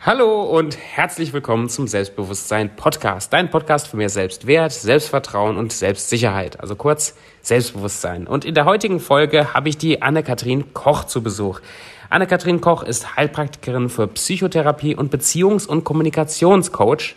Hallo und herzlich willkommen zum Selbstbewusstsein Podcast. Dein Podcast für mehr Selbstwert, Selbstvertrauen und Selbstsicherheit. Also kurz Selbstbewusstsein. Und in der heutigen Folge habe ich die Anne-Kathrin Koch zu Besuch. Anne-Kathrin Koch ist Heilpraktikerin für Psychotherapie und Beziehungs- und Kommunikationscoach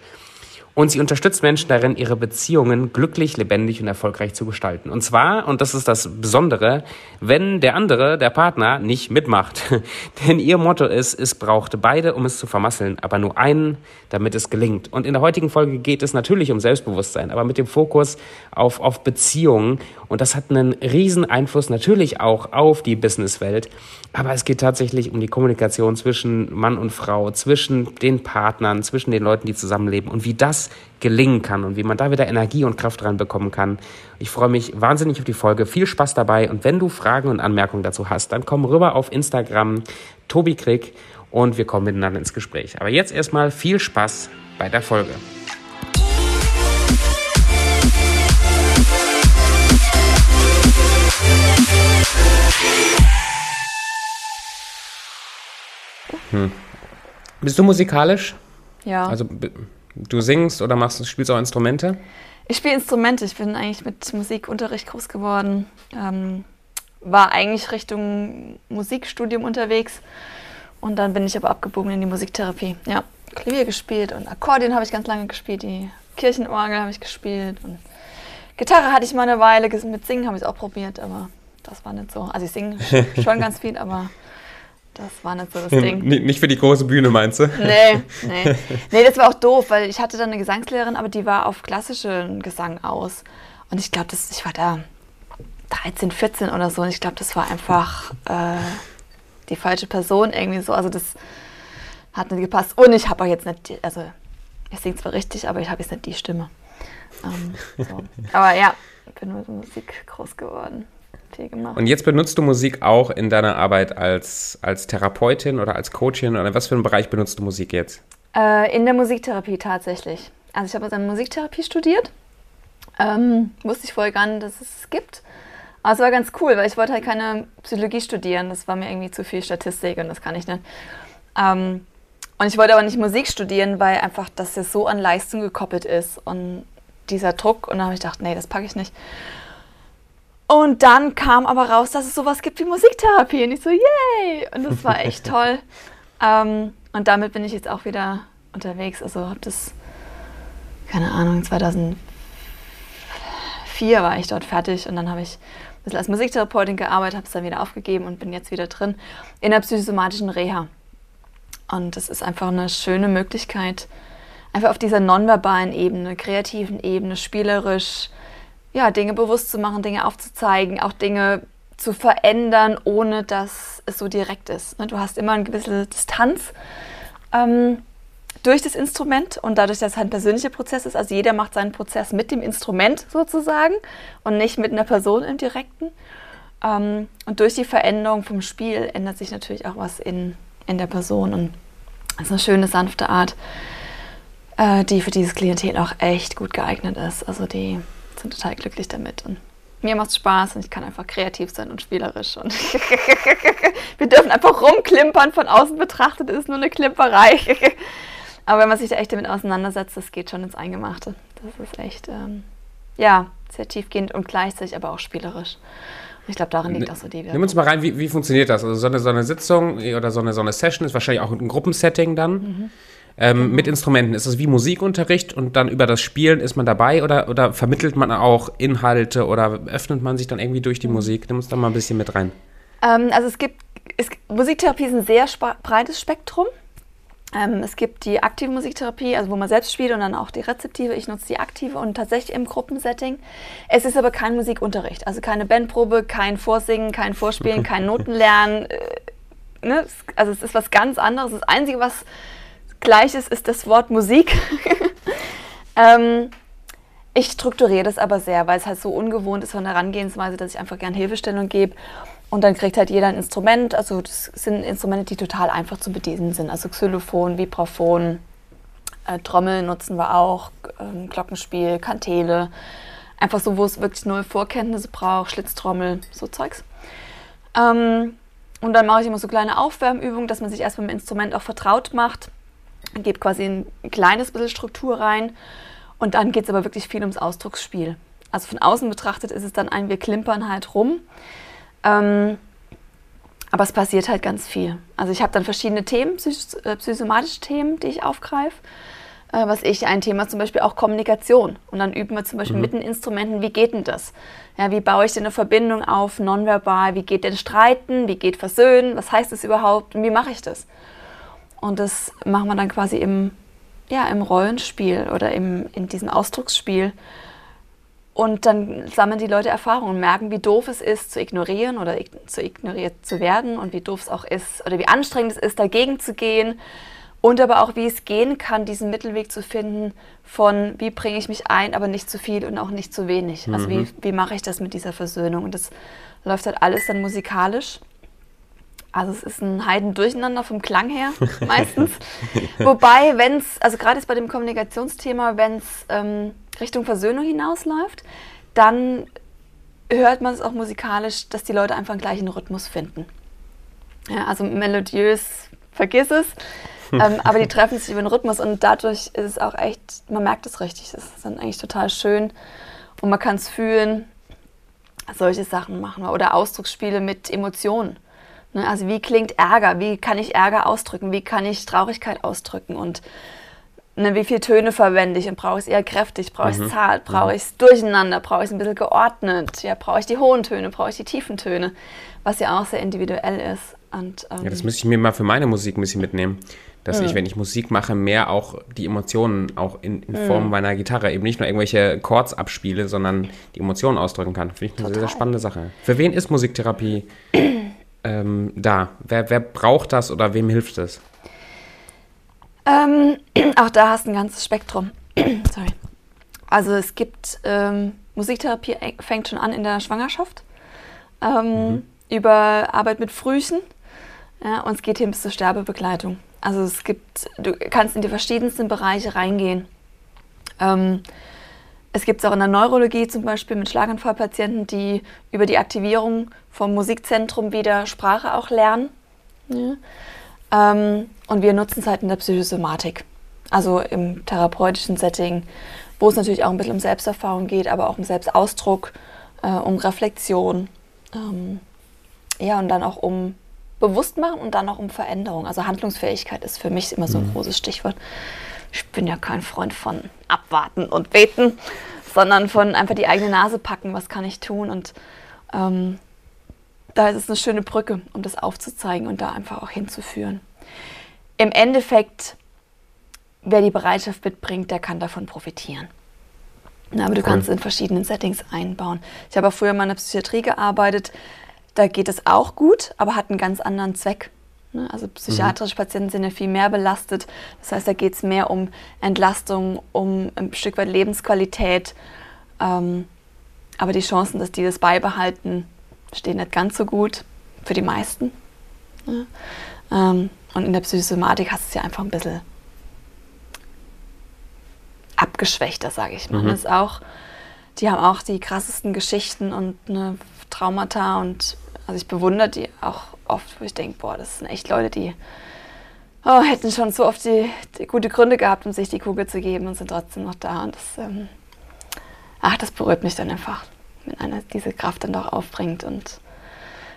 und sie unterstützt Menschen darin, ihre Beziehungen glücklich, lebendig und erfolgreich zu gestalten. Und zwar, und das ist das Besondere, wenn der andere, der Partner, nicht mitmacht. Denn ihr Motto ist, es braucht beide, um es zu vermasseln, aber nur einen, damit es gelingt. Und in der heutigen Folge geht es natürlich um Selbstbewusstsein, aber mit dem Fokus auf, auf Beziehungen. Und das hat einen riesen Einfluss natürlich auch auf die Businesswelt. Aber es geht tatsächlich um die Kommunikation zwischen Mann und Frau, zwischen den Partnern, zwischen den Leuten, die zusammenleben und wie das gelingen kann und wie man da wieder Energie und Kraft reinbekommen kann. Ich freue mich wahnsinnig auf die Folge. Viel Spaß dabei und wenn du Fragen und Anmerkungen dazu hast, dann komm rüber auf Instagram Tobi Krieg und wir kommen miteinander ins Gespräch. Aber jetzt erstmal viel Spaß bei der Folge. Hm. Bist du musikalisch? Ja. Also du singst oder machst, spielst auch Instrumente? Ich spiele Instrumente. Ich bin eigentlich mit Musikunterricht groß geworden. Ähm, war eigentlich Richtung Musikstudium unterwegs. Und dann bin ich aber abgebogen in die Musiktherapie. Ja, Klavier gespielt und Akkordeon habe ich ganz lange gespielt. Die Kirchenorgel habe ich gespielt. Und Gitarre hatte ich mal eine Weile. Mit Singen habe ich es auch probiert, aber das war nicht so. Also ich singe schon ganz viel, aber das war nicht so das Ding. Nicht für die große Bühne, meinst du? Nee, nee. Nee, das war auch doof, weil ich hatte dann eine Gesangslehrerin, aber die war auf klassischen Gesang aus. Und ich glaube, ich war da 13, 14 oder so. Und ich glaube, das war einfach äh, die falsche Person irgendwie so. Also das hat nicht gepasst. Und ich habe auch jetzt nicht, die, also ich singe zwar richtig, aber ich habe jetzt nicht die Stimme. Ähm, so. Aber ja, ich bin mit Musik groß geworden viel gemacht. Und jetzt benutzt du Musik auch in deiner Arbeit als, als Therapeutin oder als Coachin oder was für einen Bereich benutzt du Musik jetzt? Äh, in der Musiktherapie tatsächlich. Also ich habe dann Musiktherapie studiert. Ähm, wusste ich vorher gar nicht, dass es es gibt. Aber es war ganz cool, weil ich wollte halt keine Psychologie studieren. Das war mir irgendwie zu viel Statistik und das kann ich nicht. Ähm, und ich wollte aber nicht Musik studieren, weil einfach das ja so an Leistung gekoppelt ist und dieser Druck. Und dann habe ich gedacht, nee, das packe ich nicht. Und dann kam aber raus, dass es sowas gibt wie Musiktherapie. Und ich so, yay! Und das war echt toll. Ähm, und damit bin ich jetzt auch wieder unterwegs. Also habe das, keine Ahnung, 2004 war ich dort fertig. Und dann habe ich ein bisschen als Musiktherapeutin gearbeitet, habe es dann wieder aufgegeben und bin jetzt wieder drin in der psychosomatischen Reha. Und das ist einfach eine schöne Möglichkeit, einfach auf dieser nonverbalen Ebene, kreativen Ebene, spielerisch, ja, Dinge bewusst zu machen, Dinge aufzuzeigen, auch Dinge zu verändern, ohne dass es so direkt ist. Ne? Du hast immer eine gewisse Distanz ähm, durch das Instrument und dadurch, dass es ein persönlicher Prozess ist, also jeder macht seinen Prozess mit dem Instrument sozusagen und nicht mit einer Person im Direkten. Ähm, und durch die Veränderung vom Spiel ändert sich natürlich auch was in, in der Person und das ist eine schöne, sanfte Art, äh, die für dieses Klientel auch echt gut geeignet ist. Also die bin total glücklich damit. Und mir macht es Spaß und ich kann einfach kreativ sein und spielerisch. Und wir dürfen einfach rumklimpern. Von außen betrachtet ist nur eine Klimperei. Aber wenn man sich da echt damit auseinandersetzt, das geht schon ins Eingemachte. Das ist echt, ähm, ja, sehr tiefgehend und gleichzeitig aber auch spielerisch. Ich glaube, darin liegt auch so die Wirkung. Nimm uns mal rein, wie, wie funktioniert das? Also so eine, so eine Sitzung oder so eine, so eine Session ist wahrscheinlich auch ein Gruppensetting dann. Mhm. Ähm, mit Instrumenten, ist das wie Musikunterricht und dann über das Spielen ist man dabei oder, oder vermittelt man auch Inhalte oder öffnet man sich dann irgendwie durch die Musik? Nimm uns da mal ein bisschen mit rein. Ähm, also es gibt, es, Musiktherapie ist ein sehr breites Spektrum. Ähm, es gibt die aktive Musiktherapie, also wo man selbst spielt und dann auch die rezeptive. Ich nutze die aktive und tatsächlich im Gruppensetting. Es ist aber kein Musikunterricht, also keine Bandprobe, kein Vorsingen, kein Vorspielen, kein Notenlernen. Äh, ne? Also es ist was ganz anderes. Das Einzige, was Gleiches ist das Wort Musik. ähm, ich strukturiere das aber sehr, weil es halt so ungewohnt ist von der Herangehensweise, dass ich einfach gern Hilfestellung gebe. Und dann kriegt halt jeder ein Instrument. Also das sind Instrumente, die total einfach zu bedienen sind. Also Xylophon, Vibraphon, äh, Trommel nutzen wir auch, äh, Glockenspiel, Kantele. Einfach so, wo es wirklich null Vorkenntnisse braucht, Schlitztrommel, so Zeugs. Ähm, und dann mache ich immer so kleine Aufwärmübungen, dass man sich erst mit dem Instrument auch vertraut macht gebe quasi ein kleines bisschen Struktur rein und dann geht es aber wirklich viel ums Ausdrucksspiel. Also von außen betrachtet ist es dann ein, wir klimpern halt rum. Ähm, aber es passiert halt ganz viel. Also ich habe dann verschiedene Themen, äh, psychosomatische Themen, die ich aufgreife. Äh, was ich, ein Thema zum Beispiel auch Kommunikation. Und dann üben wir zum Beispiel mhm. mit den Instrumenten, wie geht denn das? Ja, wie baue ich denn eine Verbindung auf, nonverbal? Wie geht denn Streiten? Wie geht Versöhnen? Was heißt das überhaupt? Und wie mache ich das? Und das machen wir dann quasi im, ja, im Rollenspiel oder im, in diesem Ausdrucksspiel. Und dann sammeln die Leute Erfahrungen und merken, wie doof es ist, zu ignorieren oder zu ignoriert zu werden und wie doof es auch ist oder wie anstrengend es ist, dagegen zu gehen. Und aber auch, wie es gehen kann, diesen Mittelweg zu finden von, wie bringe ich mich ein, aber nicht zu viel und auch nicht zu wenig. Also wie, mhm. wie mache ich das mit dieser Versöhnung? Und das läuft halt alles dann musikalisch. Also es ist ein Heidendurcheinander vom Klang her meistens. Wobei, wenn es, also gerade jetzt bei dem Kommunikationsthema, wenn es ähm, Richtung Versöhnung hinausläuft, dann hört man es auch musikalisch, dass die Leute einfach einen gleichen Rhythmus finden. Ja, also melodiös, vergiss es. ähm, aber die treffen sich über den Rhythmus und dadurch ist es auch echt, man merkt es richtig. Das ist dann eigentlich total schön und man kann es fühlen. Solche Sachen machen wir. Oder Ausdrucksspiele mit Emotionen. Ne? Also wie klingt Ärger? Wie kann ich Ärger ausdrücken? Wie kann ich Traurigkeit ausdrücken? Und ne, wie viele Töne verwende ich? Und brauche ich es eher kräftig? Brauche ich es mhm. zart? Brauche mhm. ich es durcheinander? Brauche ich es ein bisschen geordnet? Ja, brauche ich die hohen Töne? Brauche ich die tiefen Töne? Was ja auch sehr individuell ist. Und, ähm, ja, das müsste ich mir mal für meine Musik ein bisschen mitnehmen. Dass mhm. ich, wenn ich Musik mache, mehr auch die Emotionen auch in, in Form mhm. meiner Gitarre eben nicht nur irgendwelche Chords abspiele, sondern die Emotionen ausdrücken kann. Finde ich eine Total. sehr, sehr spannende Sache. Für wen ist Musiktherapie ähm, da? Wer, wer braucht das oder wem hilft es? Ähm, auch da hast du ein ganzes Spektrum. Sorry. Also es gibt ähm, Musiktherapie fängt schon an in der Schwangerschaft ähm, mhm. über Arbeit mit Frühchen ja, und es geht hin bis zur Sterbebegleitung. Also es gibt, du kannst in die verschiedensten Bereiche reingehen. Ähm, es gibt es auch in der Neurologie zum Beispiel mit Schlaganfallpatienten, die über die Aktivierung vom Musikzentrum wieder Sprache auch lernen. Ja. Ähm, und wir nutzen es halt in der Psychosomatik, also im therapeutischen Setting, wo es natürlich auch ein bisschen um Selbsterfahrung geht, aber auch um Selbstausdruck, äh, um Reflexion. Ähm, ja, und dann auch um Bewusstmachen und dann auch um Veränderung. Also Handlungsfähigkeit ist für mich immer so ein mhm. großes Stichwort ich bin ja kein Freund von abwarten und beten, sondern von einfach die eigene Nase packen, was kann ich tun. Und ähm, da ist es eine schöne Brücke, um das aufzuzeigen und da einfach auch hinzuführen. Im Endeffekt, wer die Bereitschaft mitbringt, der kann davon profitieren. Na, aber du kannst es in verschiedenen Settings einbauen. Ich habe auch früher mal in der Psychiatrie gearbeitet. Da geht es auch gut, aber hat einen ganz anderen Zweck. Ne? Also psychiatrische mhm. Patienten sind ja viel mehr belastet. Das heißt, da geht es mehr um Entlastung, um ein Stück weit Lebensqualität. Ähm, aber die Chancen, dass die das beibehalten, stehen nicht ganz so gut für die meisten. Ne? Ähm, und in der Psychosomatik hast du es ja einfach ein bisschen abgeschwächter, sage ich mal. Mhm. Das auch, die haben auch die krassesten Geschichten und eine Traumata und also ich bewundere die auch oft, wo ich denke, boah, das sind echt Leute, die oh, hätten schon so oft die, die, gute Gründe gehabt, um sich die Kugel zu geben und sind trotzdem noch da. Und das, ähm, ach, das berührt mich dann einfach, wenn einer diese Kraft dann doch aufbringt und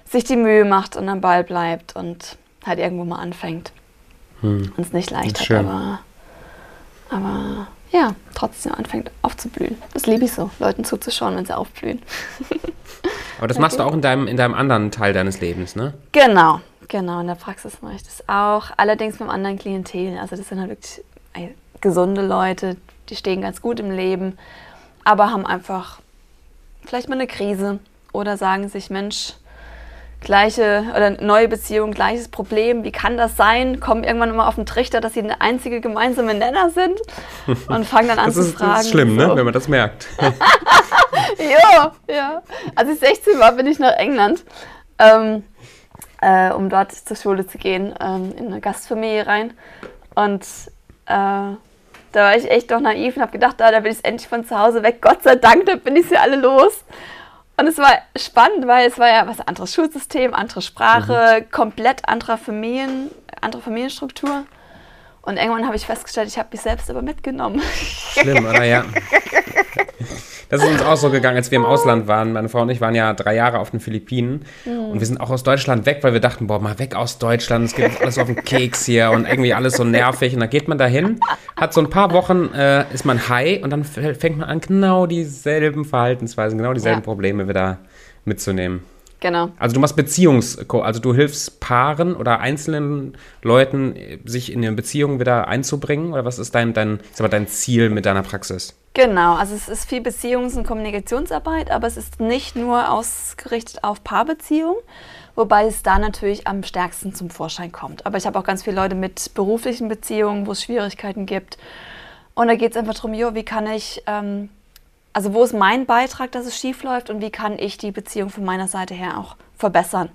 sich die Mühe macht und am Ball bleibt und halt irgendwo mal anfängt. Hm. Und es nicht leicht hat, aber, aber ja, trotzdem anfängt aufzublühen. Das liebe ich so, Leuten zuzuschauen, wenn sie aufblühen. Aber das okay. machst du auch in deinem, in deinem anderen Teil deines Lebens, ne? Genau, genau. In der Praxis mache ich das auch. Allerdings mit einem anderen Klientel. Also das sind halt wirklich gesunde Leute, die stehen ganz gut im Leben, aber haben einfach vielleicht mal eine Krise oder sagen sich, Mensch, gleiche oder neue Beziehung, gleiches Problem. Wie kann das sein? Kommen irgendwann immer auf den Trichter, dass sie eine einzige gemeinsame Nenner sind und fangen dann an das zu ist, fragen. Das ist schlimm, so. ne? wenn man das merkt. ja, ja. Als ich 16 war, bin ich nach England, ähm, äh, um dort zur Schule zu gehen, ähm, in eine Gastfamilie rein. Und äh, da war ich echt doch naiv und habe gedacht, ah, da bin ich endlich von zu Hause weg. Gott sei Dank, da bin ich sie alle los. Und es war spannend, weil es war ja was anderes Schulsystem, andere Sprache, mhm. komplett anderer Familien, andere Familienstruktur. Und irgendwann habe ich festgestellt, ich habe mich selbst aber mitgenommen. Schlimm, oder ja? Das ist uns auch so gegangen, als wir im Ausland waren. Meine Frau und ich waren ja drei Jahre auf den Philippinen mhm. und wir sind auch aus Deutschland weg, weil wir dachten, boah, mal weg aus Deutschland, es geht alles auf den Keks hier und irgendwie alles so nervig. Und dann geht man dahin, hat so ein paar Wochen, äh, ist man high und dann fängt man an, genau dieselben Verhaltensweisen, genau dieselben ja. Probleme wieder mitzunehmen. Genau. Also du machst Beziehungs, also du hilfst Paaren oder einzelnen Leuten, sich in eine Beziehung wieder einzubringen? Oder was ist dein, dein, mal, dein Ziel mit deiner Praxis? Genau, also es ist viel Beziehungs- und Kommunikationsarbeit, aber es ist nicht nur ausgerichtet auf Paarbeziehungen, wobei es da natürlich am stärksten zum Vorschein kommt. Aber ich habe auch ganz viele Leute mit beruflichen Beziehungen, wo es Schwierigkeiten gibt. Und da geht es einfach darum, jo, wie kann ich ähm, also wo ist mein Beitrag, dass es schief läuft und wie kann ich die Beziehung von meiner Seite her auch verbessern?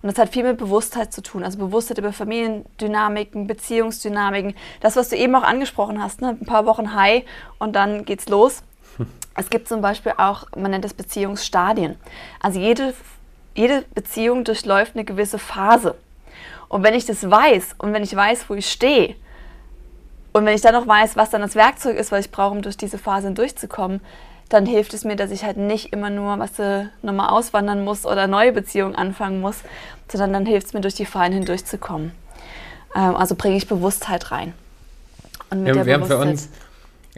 Und das hat viel mit Bewusstheit zu tun, also Bewusstheit über Familiendynamiken, Beziehungsdynamiken, das, was du eben auch angesprochen hast, ne? ein paar Wochen High und dann geht's los. Es gibt zum Beispiel auch, man nennt das Beziehungsstadien. Also jede, jede Beziehung durchläuft eine gewisse Phase. Und wenn ich das weiß und wenn ich weiß, wo ich stehe, und wenn ich dann noch weiß, was dann das Werkzeug ist, was ich brauche, um durch diese Phase durchzukommen, dann hilft es mir, dass ich halt nicht immer nur, was du, nochmal auswandern muss oder neue Beziehungen anfangen muss, sondern dann hilft es mir, durch die Fallen hindurchzukommen. Ähm, also bringe ich Bewusstheit rein. Und mit wir, der wir Bewusstheit, haben für uns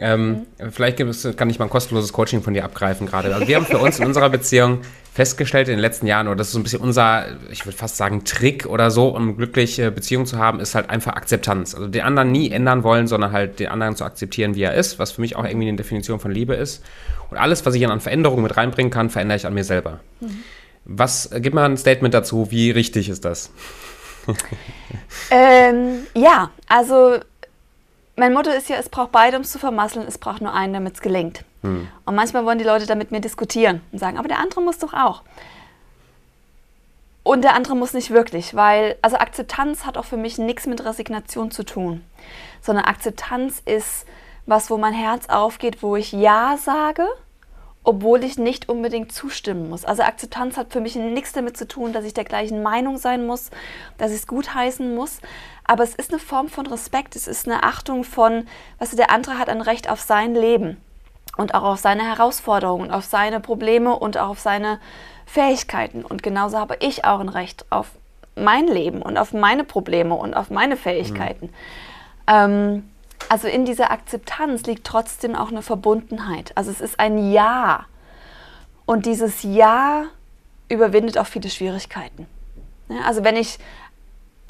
ähm, mhm. Vielleicht kann ich mal ein kostenloses Coaching von dir abgreifen gerade. Also wir haben für uns in unserer Beziehung festgestellt in den letzten Jahren, oder das ist so ein bisschen unser, ich würde fast sagen, Trick oder so, um glückliche Beziehungen zu haben, ist halt einfach Akzeptanz. Also den anderen nie ändern wollen, sondern halt den anderen zu akzeptieren, wie er ist, was für mich auch irgendwie eine Definition von Liebe ist. Und alles, was ich an Veränderungen mit reinbringen kann, verändere ich an mir selber. Mhm. Was, gib mal ein Statement dazu, wie richtig ist das? ähm, ja, also mein Motto ist ja, es braucht beide, um es zu vermasseln, es braucht nur einen, damit es gelingt. Hm. Und manchmal wollen die Leute da mit mir diskutieren und sagen, aber der andere muss doch auch. Und der andere muss nicht wirklich, weil, also Akzeptanz hat auch für mich nichts mit Resignation zu tun, sondern Akzeptanz ist was, wo mein Herz aufgeht, wo ich Ja sage, obwohl ich nicht unbedingt zustimmen muss. Also Akzeptanz hat für mich nichts damit zu tun, dass ich der gleichen Meinung sein muss, dass ich es gutheißen muss, aber es ist eine Form von Respekt, es ist eine Achtung von, was der andere hat ein Recht auf sein Leben und auch auf seine Herausforderungen, auf seine Probleme und auch auf seine Fähigkeiten. Und genauso habe ich auch ein Recht auf mein Leben und auf meine Probleme und auf meine Fähigkeiten. Mhm. Ähm, also in dieser Akzeptanz liegt trotzdem auch eine Verbundenheit. Also es ist ein Ja. Und dieses Ja überwindet auch viele Schwierigkeiten. Also wenn ich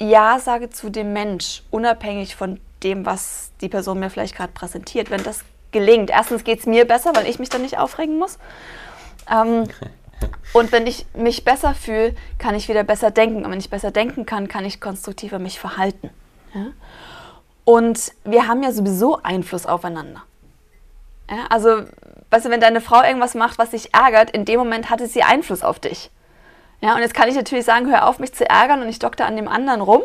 ja sage zu dem Mensch, unabhängig von dem, was die Person mir vielleicht gerade präsentiert, wenn das gelingt. Erstens geht es mir besser, weil ich mich dann nicht aufregen muss. Ähm, und wenn ich mich besser fühle, kann ich wieder besser denken. Und wenn ich besser denken kann, kann ich konstruktiver mich verhalten. Ja? Und wir haben ja sowieso Einfluss aufeinander. Ja? Also, weißt du, wenn deine Frau irgendwas macht, was dich ärgert, in dem Moment hatte sie Einfluss auf dich. Ja, und jetzt kann ich natürlich sagen, hör auf, mich zu ärgern und ich dokter an dem anderen rum.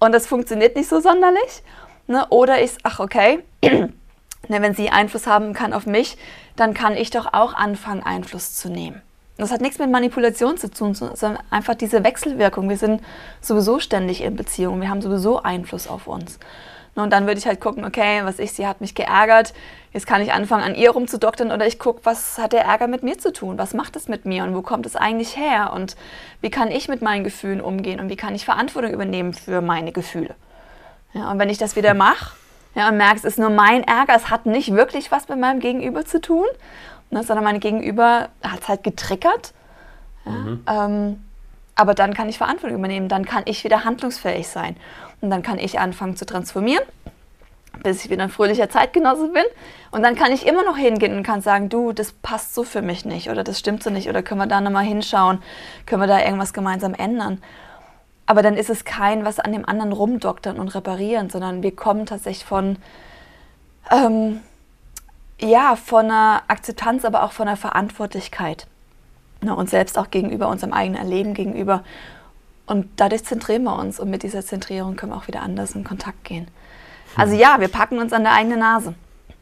Und das funktioniert nicht so sonderlich. Ne? Oder ich, ach okay, ne, wenn sie Einfluss haben kann auf mich, dann kann ich doch auch anfangen, Einfluss zu nehmen. Das hat nichts mit Manipulation zu tun, sondern einfach diese Wechselwirkung. Wir sind sowieso ständig in Beziehung, wir haben sowieso Einfluss auf uns. Und dann würde ich halt gucken, okay, was ich, sie hat mich geärgert, jetzt kann ich anfangen, an ihr rumzudoktern oder ich gucke, was hat der Ärger mit mir zu tun? Was macht es mit mir und wo kommt es eigentlich her? Und wie kann ich mit meinen Gefühlen umgehen und wie kann ich Verantwortung übernehmen für meine Gefühle? Ja, und wenn ich das wieder mache ja, und merke, es ist nur mein Ärger, es hat nicht wirklich was mit meinem Gegenüber zu tun, ne, sondern mein Gegenüber hat es halt getriggert. Ja, mhm. ähm, aber dann kann ich Verantwortung übernehmen, dann kann ich wieder handlungsfähig sein. Und dann kann ich anfangen zu transformieren, bis ich wieder ein fröhlicher Zeitgenosse bin. Und dann kann ich immer noch hingehen und kann sagen, du, das passt so für mich nicht oder das stimmt so nicht oder können wir da nochmal hinschauen, können wir da irgendwas gemeinsam ändern. Aber dann ist es kein, was an dem anderen rumdoktern und reparieren, sondern wir kommen tatsächlich von, ähm, ja, von einer Akzeptanz, aber auch von einer Verantwortlichkeit. Ne, uns selbst auch gegenüber, unserem eigenen Erleben gegenüber. Und dadurch zentrieren wir uns und mit dieser Zentrierung können wir auch wieder anders in Kontakt gehen. Also ja, wir packen uns an der eigenen Nase.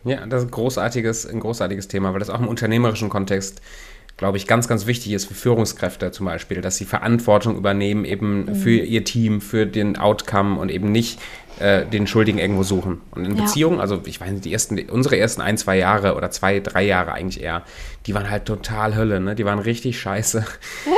Ja, das ist ein großartiges, ein großartiges Thema, weil das auch im unternehmerischen Kontext, glaube ich, ganz, ganz wichtig ist für Führungskräfte zum Beispiel, dass sie Verantwortung übernehmen eben mhm. für ihr Team, für den Outcome und eben nicht äh, den Schuldigen irgendwo suchen. Und in Ja. Beziehungen, also ich weiß nicht, die ersten, unsere ersten ein, zwei Jahre oder zwei, drei Jahre eigentlich eher, die waren halt total Hölle, ne? Die waren richtig scheiße.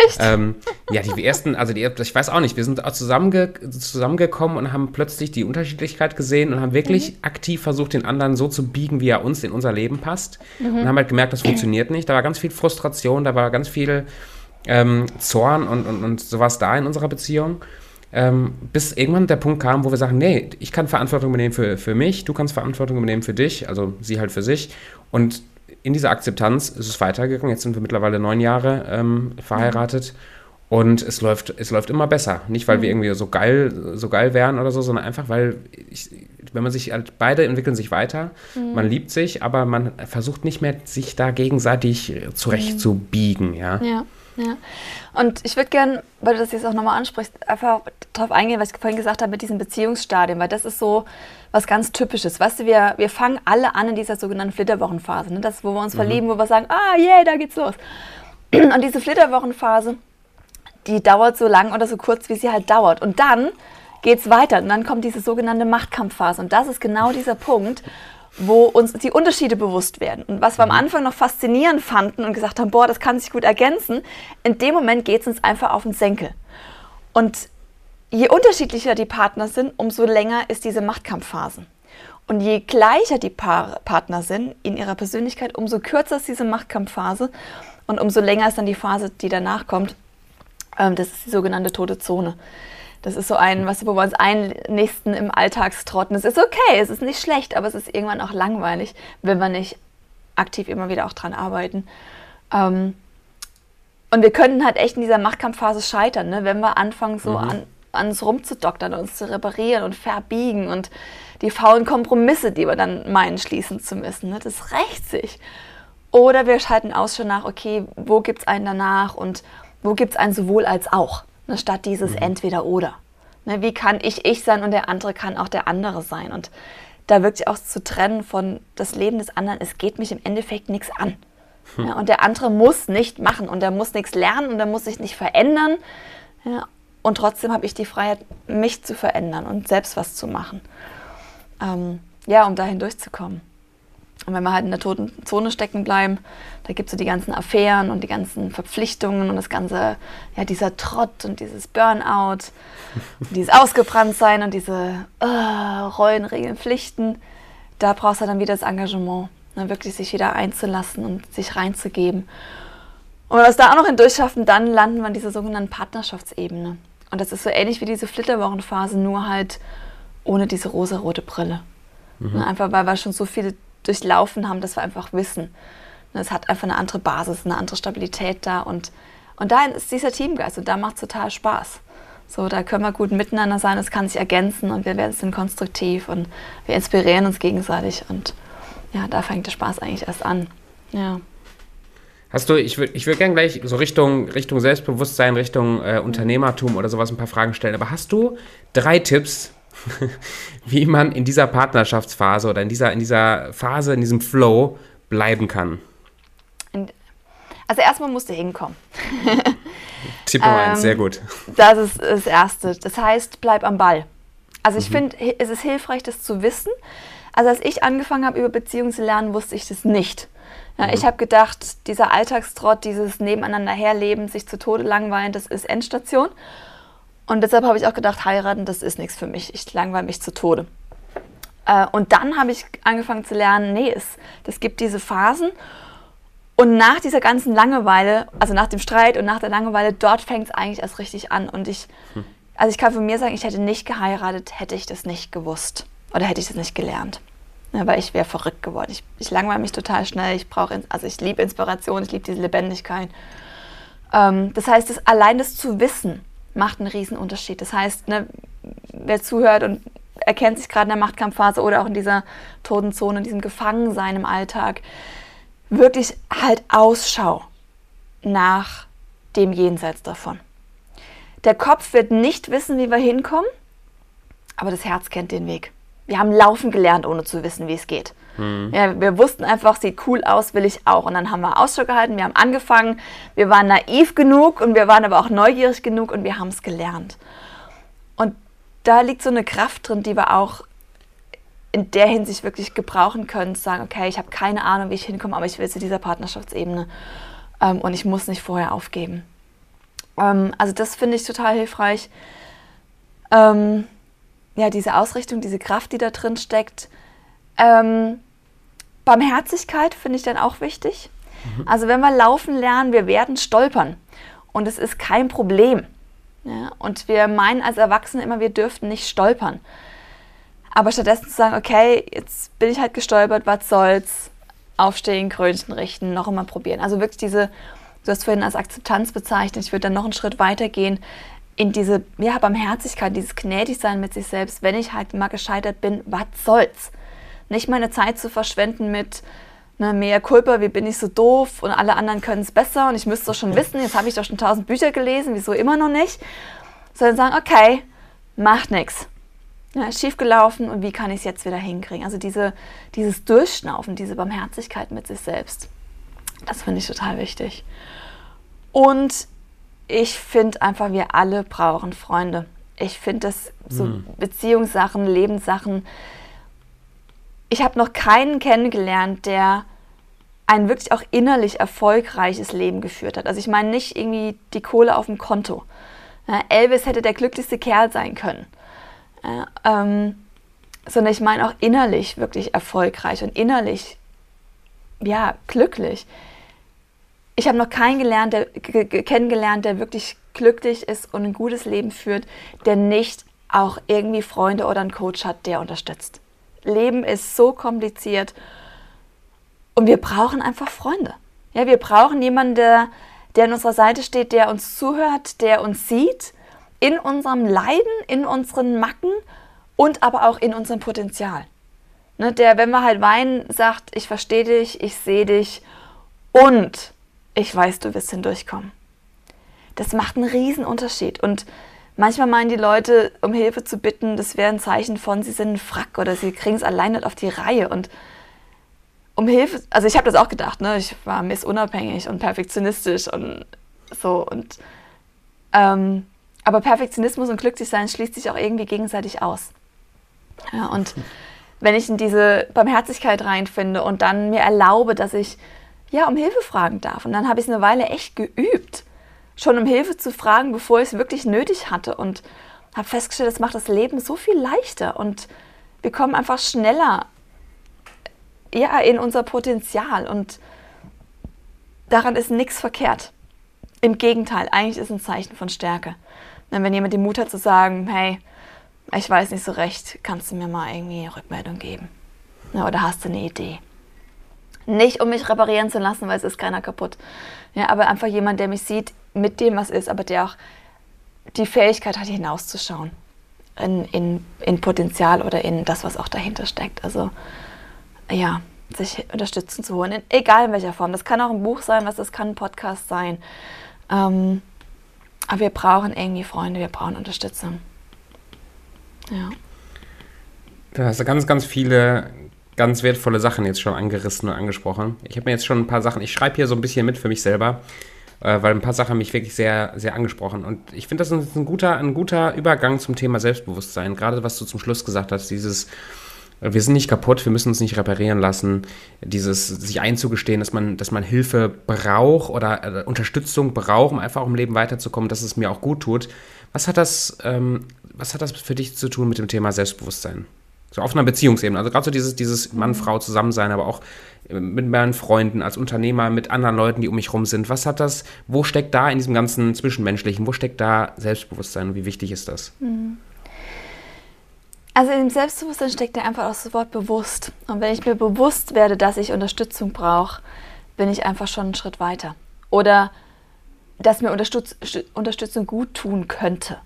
Echt? Ähm, ja, die ersten, also die, ich weiß auch nicht, wir sind auch zusammenge, zusammengekommen und haben plötzlich die Unterschiedlichkeit gesehen und haben wirklich aktiv versucht, den anderen so zu biegen, wie er uns in unser Leben passt. Und haben halt gemerkt, das funktioniert nicht. Da war ganz viel Frustration, da war ganz viel ähm, Zorn und, und, und sowas da in unserer Beziehung. Ähm, bis irgendwann der Punkt kam, wo wir sagen, nee, ich kann Verantwortung übernehmen für, für mich, du kannst Verantwortung übernehmen für dich, also sie halt für sich. Und in dieser Akzeptanz ist es weitergegangen. Jetzt sind wir mittlerweile neun Jahre ähm, verheiratet und es läuft, es läuft immer besser. Nicht, weil wir irgendwie so geil, so geil wären oder so, sondern einfach, weil ich, wenn man sich halt, beide entwickeln sich weiter, man liebt sich, aber man versucht nicht mehr, sich da gegenseitig zurechtzubiegen, ja. Ja, ja. Und ich würde gerne, weil du das jetzt auch nochmal ansprichst, einfach darauf eingehen, was ich vorhin gesagt habe mit diesem Beziehungsstadium, weil das ist so was ganz Typisches. Weißt du, wir, wir fangen alle an in dieser sogenannten Flitterwochenphase. Ne? Das, wo wir uns verlieben, wo wir sagen, ah, yeah, da geht's los. Und diese Flitterwochenphase, die dauert so lang oder so kurz, wie sie halt dauert. Und dann geht's weiter. Und dann kommt diese sogenannte Machtkampfphase. Und das ist genau dieser Punkt, wo uns die Unterschiede bewusst werden. Und was wir am Anfang noch faszinierend fanden und gesagt haben, boah, das kann sich gut ergänzen, in dem Moment geht es uns einfach auf den Senkel. Und je unterschiedlicher die Partner sind, umso länger ist diese Machtkampfphase. Und je gleicher die Paar Partner sind in ihrer Persönlichkeit, umso kürzer ist diese Machtkampfphase und umso länger ist dann die Phase, die danach kommt. Ähm, das ist die sogenannte tote Zone. Das ist so ein, was wo wir uns einnächsten im Alltagstrotten. Es ist okay, es ist nicht schlecht, aber es ist irgendwann auch langweilig, wenn wir nicht aktiv immer wieder auch dran arbeiten. Ähm, und wir könnten halt echt in dieser Machtkampfphase scheitern, ne? wenn wir anfangen, so an, an uns rumzudoktern, uns zu reparieren und verbiegen und die faulen Kompromisse, die wir dann meinen, schließen zu müssen. Ne? Das rächt sich. Oder wir schalten aus schon nach, okay, wo gibt es einen danach und wo gibt es einen sowohl als auch, ne? statt dieses entweder oder. Ne? Wie kann ich ich sein und der andere kann auch der andere sein. Und da wirklich auch zu trennen von das Leben des anderen, es geht mich im Endeffekt nichts an. Ja, und der andere muss nicht machen und er muss nichts lernen und er muss sich nicht verändern. Ja, und trotzdem habe ich die Freiheit, mich zu verändern und selbst was zu machen. Ähm, ja, um dahin durchzukommen. Und wenn wir halt in der toten Zone stecken bleiben, da gibt es so die ganzen Affären und die ganzen Verpflichtungen und das ganze, ja, dieser Trott und dieses Burnout, und dieses Ausgebranntsein und diese äh, Rollen, Regeln, Pflichten. Da brauchst du dann wieder das Engagement, ne, wirklich sich wieder einzulassen und sich reinzugeben. Und wenn wir es da auch noch hindurchschaffen, dann landen wir in dieser sogenannten Partnerschaftsebene. Und das ist so ähnlich wie diese Flitterwochenphase, nur halt ohne diese rosarote Brille. Ne, einfach weil wir schon so viel durchlaufen haben, dass wir einfach wissen. Ne, Es hat einfach eine andere Basis, eine andere Stabilität da. Und, und da ist dieser Teamgeist und da macht es total Spaß. So, da können wir gut miteinander sein, es kann sich ergänzen und wir werden- sind konstruktiv und wir inspirieren uns gegenseitig. Und ja, da fängt der Spaß eigentlich erst an. Ja. Hast du, ich würde ich würd gerne gleich so Richtung, Richtung Selbstbewusstsein, Richtung äh, Unternehmertum oder sowas ein paar Fragen stellen. Aber hast du drei Tipps, wie man in dieser Partnerschaftsphase oder in dieser, in dieser Phase, in diesem Flow bleiben kann? Also erstmal musst du hinkommen. Tipp Nummer Ähm, eins, sehr gut. Das ist das Erste. Das heißt, bleib am Ball. Also Mhm. ich finde, hi- es ist hilfreich, das zu wissen. Also als ich angefangen habe, über Beziehungen zu lernen, wusste ich das nicht. Ja, Mhm. Ich habe gedacht, dieser Alltagstrott, dieses Nebeneinander herleben, sich zu Tode langweilen, das ist Endstation. Und deshalb habe ich auch gedacht, heiraten, das ist nichts für mich. Ich langweile mich zu Tode. Äh, und dann habe ich angefangen zu lernen, nee, es, es gibt diese Phasen. Und nach dieser ganzen Langeweile, also nach dem Streit und nach der Langeweile, dort fängt es eigentlich erst richtig an. Und ich, also ich kann von mir sagen, ich hätte nicht geheiratet, hätte ich das nicht gewusst. Oder hätte ich das nicht gelernt. Ja, weil ich wäre verrückt geworden. Ich, ich langweile mich total schnell. Ich brauche, also ich liebe Inspiration, ich liebe diese Lebendigkeit. Ähm, das heißt, das, allein das zu wissen, macht einen riesen Unterschied. Das heißt, ne, wer zuhört und erkennt sich gerade in der Machtkampfphase oder auch in dieser toten Zone, in diesem Gefangensein im Alltag, wirklich halt Ausschau nach dem Jenseits davon. Der Kopf wird nicht wissen, wie wir hinkommen, aber das Herz kennt den Weg. Wir haben laufen gelernt, ohne zu wissen, wie es geht. Ja, wir wussten einfach, sieht cool aus, will ich auch. Und dann haben wir Ausschau gehalten, wir haben angefangen, wir waren naiv genug und wir waren aber auch neugierig genug und wir haben es gelernt. Und da liegt so eine Kraft drin, die wir auch in der Hinsicht wirklich gebrauchen können, zu sagen, okay, ich habe keine Ahnung, wie ich hinkomme, aber ich will zu dieser Partnerschaftsebene ähm, und ich muss nicht vorher aufgeben. Ähm, also das finde ich total hilfreich. Ähm, ja, diese Ausrichtung, diese Kraft, die da drin steckt. Ähm, Barmherzigkeit finde ich dann auch wichtig. Mhm. Also wenn wir laufen lernen, wir werden stolpern und es ist kein Problem. Ja? Und wir meinen als Erwachsene immer, wir dürften nicht stolpern. Aber stattdessen zu sagen, okay, jetzt bin ich halt gestolpert, was soll's, aufstehen, Krönchen richten, noch einmal probieren. Also wirklich diese, du hast vorhin als Akzeptanz bezeichnet, ich würde dann noch einen Schritt weiter gehen in diese ja, Barmherzigkeit, dieses Gnädigsein mit sich selbst, wenn ich halt mal gescheitert bin, was soll's? Nicht meine Zeit zu verschwenden mit ne, mehr Kulpa, wie bin ich so doof und alle anderen können es besser und ich müsste doch schon wissen, jetzt habe ich doch schon tausend Bücher gelesen, wieso immer noch nicht? Sondern sagen, okay, macht nichts. Ja, ist und wie kann ich es jetzt wieder hinkriegen? Also diese, dieses Durchschnaufen, diese Barmherzigkeit mit sich selbst, das finde ich total wichtig. Und ich finde einfach, wir alle brauchen Freunde. Ich finde das so mhm. Beziehungssachen, Lebenssachen. Ich habe noch keinen kennengelernt, der ein wirklich auch innerlich erfolgreiches Leben geführt hat. Also ich meine nicht irgendwie die Kohle auf dem Konto. Elvis hätte der glücklichste Kerl sein können. Ähm, sondern ich meine auch innerlich wirklich erfolgreich und innerlich ja glücklich. Ich habe noch keinen gelernt, der, kennengelernt, der wirklich glücklich ist und ein gutes Leben führt, der nicht auch irgendwie Freunde oder einen Coach hat, der unterstützt. Leben ist so kompliziert und wir brauchen einfach Freunde. Ja, wir brauchen jemanden, der, an unserer Seite steht, der uns zuhört, der uns sieht in unserem Leiden, in unseren Macken und aber auch in unserem Potenzial. Ne, der, wenn wir halt weinen, sagt, ich verstehe dich, ich sehe dich und ich weiß, du wirst hindurchkommen. Das macht einen riesen Unterschied. Und manchmal meinen die Leute, um Hilfe zu bitten, das wäre ein Zeichen von, sie sind ein Frack oder sie kriegen es allein nicht auf die Reihe. Und um Hilfe, also ich habe das auch gedacht, ne? ich war missunabhängig und perfektionistisch und so. Und, ähm, aber Perfektionismus und Glücklichsein schließt sich auch irgendwie gegenseitig aus. Ja, und wenn ich in diese Barmherzigkeit reinfinde und dann mir erlaube, dass ich ja, um Hilfe fragen darf. Und dann habe ich es eine Weile echt geübt, schon um Hilfe zu fragen, bevor ich es wirklich nötig hatte. Und habe festgestellt, das macht das Leben so viel leichter und wir kommen einfach schneller ja, in unser Potenzial. Und daran ist nichts verkehrt. Im Gegenteil, eigentlich ist es ein Zeichen von Stärke. Wenn jemand den Mut hat zu sagen, hey, ich weiß nicht so recht, kannst du mir mal irgendwie Rückmeldung geben? Oder hast du eine Idee? Nicht, um mich reparieren zu lassen, weil es ist keiner kaputt. Ja, aber einfach jemand, der mich sieht mit dem, was ist, aber der auch die Fähigkeit hat, hinauszuschauen in, in, in Potenzial oder in das, was auch dahinter steckt. Also ja, sich Unterstützung zu holen, in, egal in welcher Form. Das kann auch ein Buch sein, was das kann ein Podcast sein. Ähm, aber wir brauchen irgendwie Freunde, wir brauchen Unterstützung. Ja. Du hast ganz, ganz viele ganz wertvolle Sachen jetzt schon angerissen und angesprochen. Ich habe mir jetzt schon ein paar Sachen, ich schreibe hier so ein bisschen mit für mich selber, äh, weil ein paar Sachen mich wirklich sehr, sehr angesprochen. Und ich finde, das ist ein guter, ein guter Übergang zum Thema Selbstbewusstsein. Gerade was du zum Schluss gesagt hast, dieses, äh, wir sind nicht kaputt, wir müssen uns nicht reparieren lassen. Dieses sich einzugestehen, dass man, dass man Hilfe braucht oder äh, Unterstützung braucht, um einfach im Leben weiterzukommen, dass es mir auch gut tut. Was hat das, ähm, was hat das für dich zu tun mit dem Thema Selbstbewusstsein? So auf einer Beziehungsebene. Also gerade so dieses, dieses Mann-Frau zusammensein, aber auch äh, mit meinen Freunden, als Unternehmer, mit anderen Leuten, die um mich rum sind. Was hat das, wo steckt da in diesem ganzen Zwischenmenschlichen, wo steckt da Selbstbewusstsein und wie wichtig ist das? Mhm. Also im Selbstbewusstsein steckt ja einfach auch das Wort bewusst. Und wenn ich mir bewusst werde, dass ich Unterstützung brauche, bin ich einfach schon einen Schritt weiter. Oder dass mir Unterstütz Unterstützung gut tun könnte.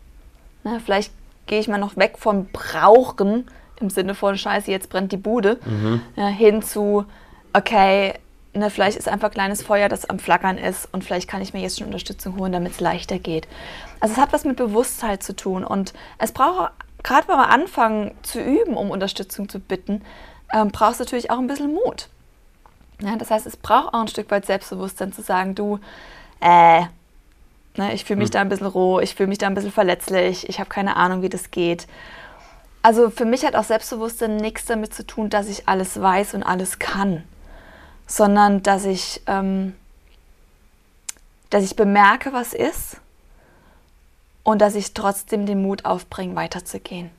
Ne, vielleicht gehe ich mal noch weg von Brauchen im Sinne von Scheiße, jetzt brennt die Bude, mhm. ja, hin zu, okay, ne, vielleicht ist einfach ein kleines Feuer, das am Flackern ist und vielleicht kann ich mir jetzt schon Unterstützung holen, damit es leichter geht. Also es hat was mit Bewusstheit zu tun und es braucht, gerade wenn wir anfangen zu üben, um Unterstützung zu bitten, ähm, braucht es natürlich auch ein bisschen Mut. Ja, das heißt, es braucht auch ein Stück weit Selbstbewusstsein zu sagen, du, äh, Ne? Ich fühle mich mhm. da ein bisschen roh, ich fühle mich da ein bisschen verletzlich, ich habe keine Ahnung, wie das geht. Also für mich hat auch Selbstbewusstsein nichts damit zu tun, dass ich alles weiß und alles kann, sondern dass ich, ähm, dass ich bemerke, was ist und dass ich trotzdem den Mut aufbringe, weiterzugehen.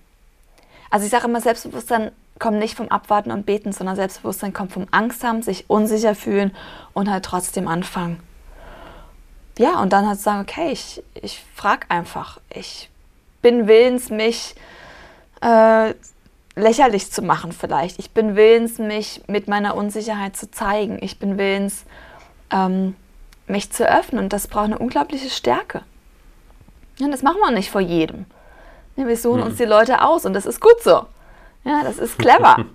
Also ich sage immer, Selbstbewusstsein kommt nicht vom Abwarten und Beten, sondern Selbstbewusstsein kommt vom Angst haben, sich unsicher fühlen und halt trotzdem anfangen. Ja, und dann halt sagen, okay, ich, ich frage einfach. Ich bin willens, mich äh, lächerlich zu machen vielleicht. Ich bin willens, mich mit meiner Unsicherheit zu zeigen. Ich bin willens, ähm, mich zu öffnen. Und das braucht eine unglaubliche Stärke. Ja, das machen wir nicht vor jedem. Ja, wir suchen mhm. uns die Leute aus und das ist gut so. Ja, das ist clever.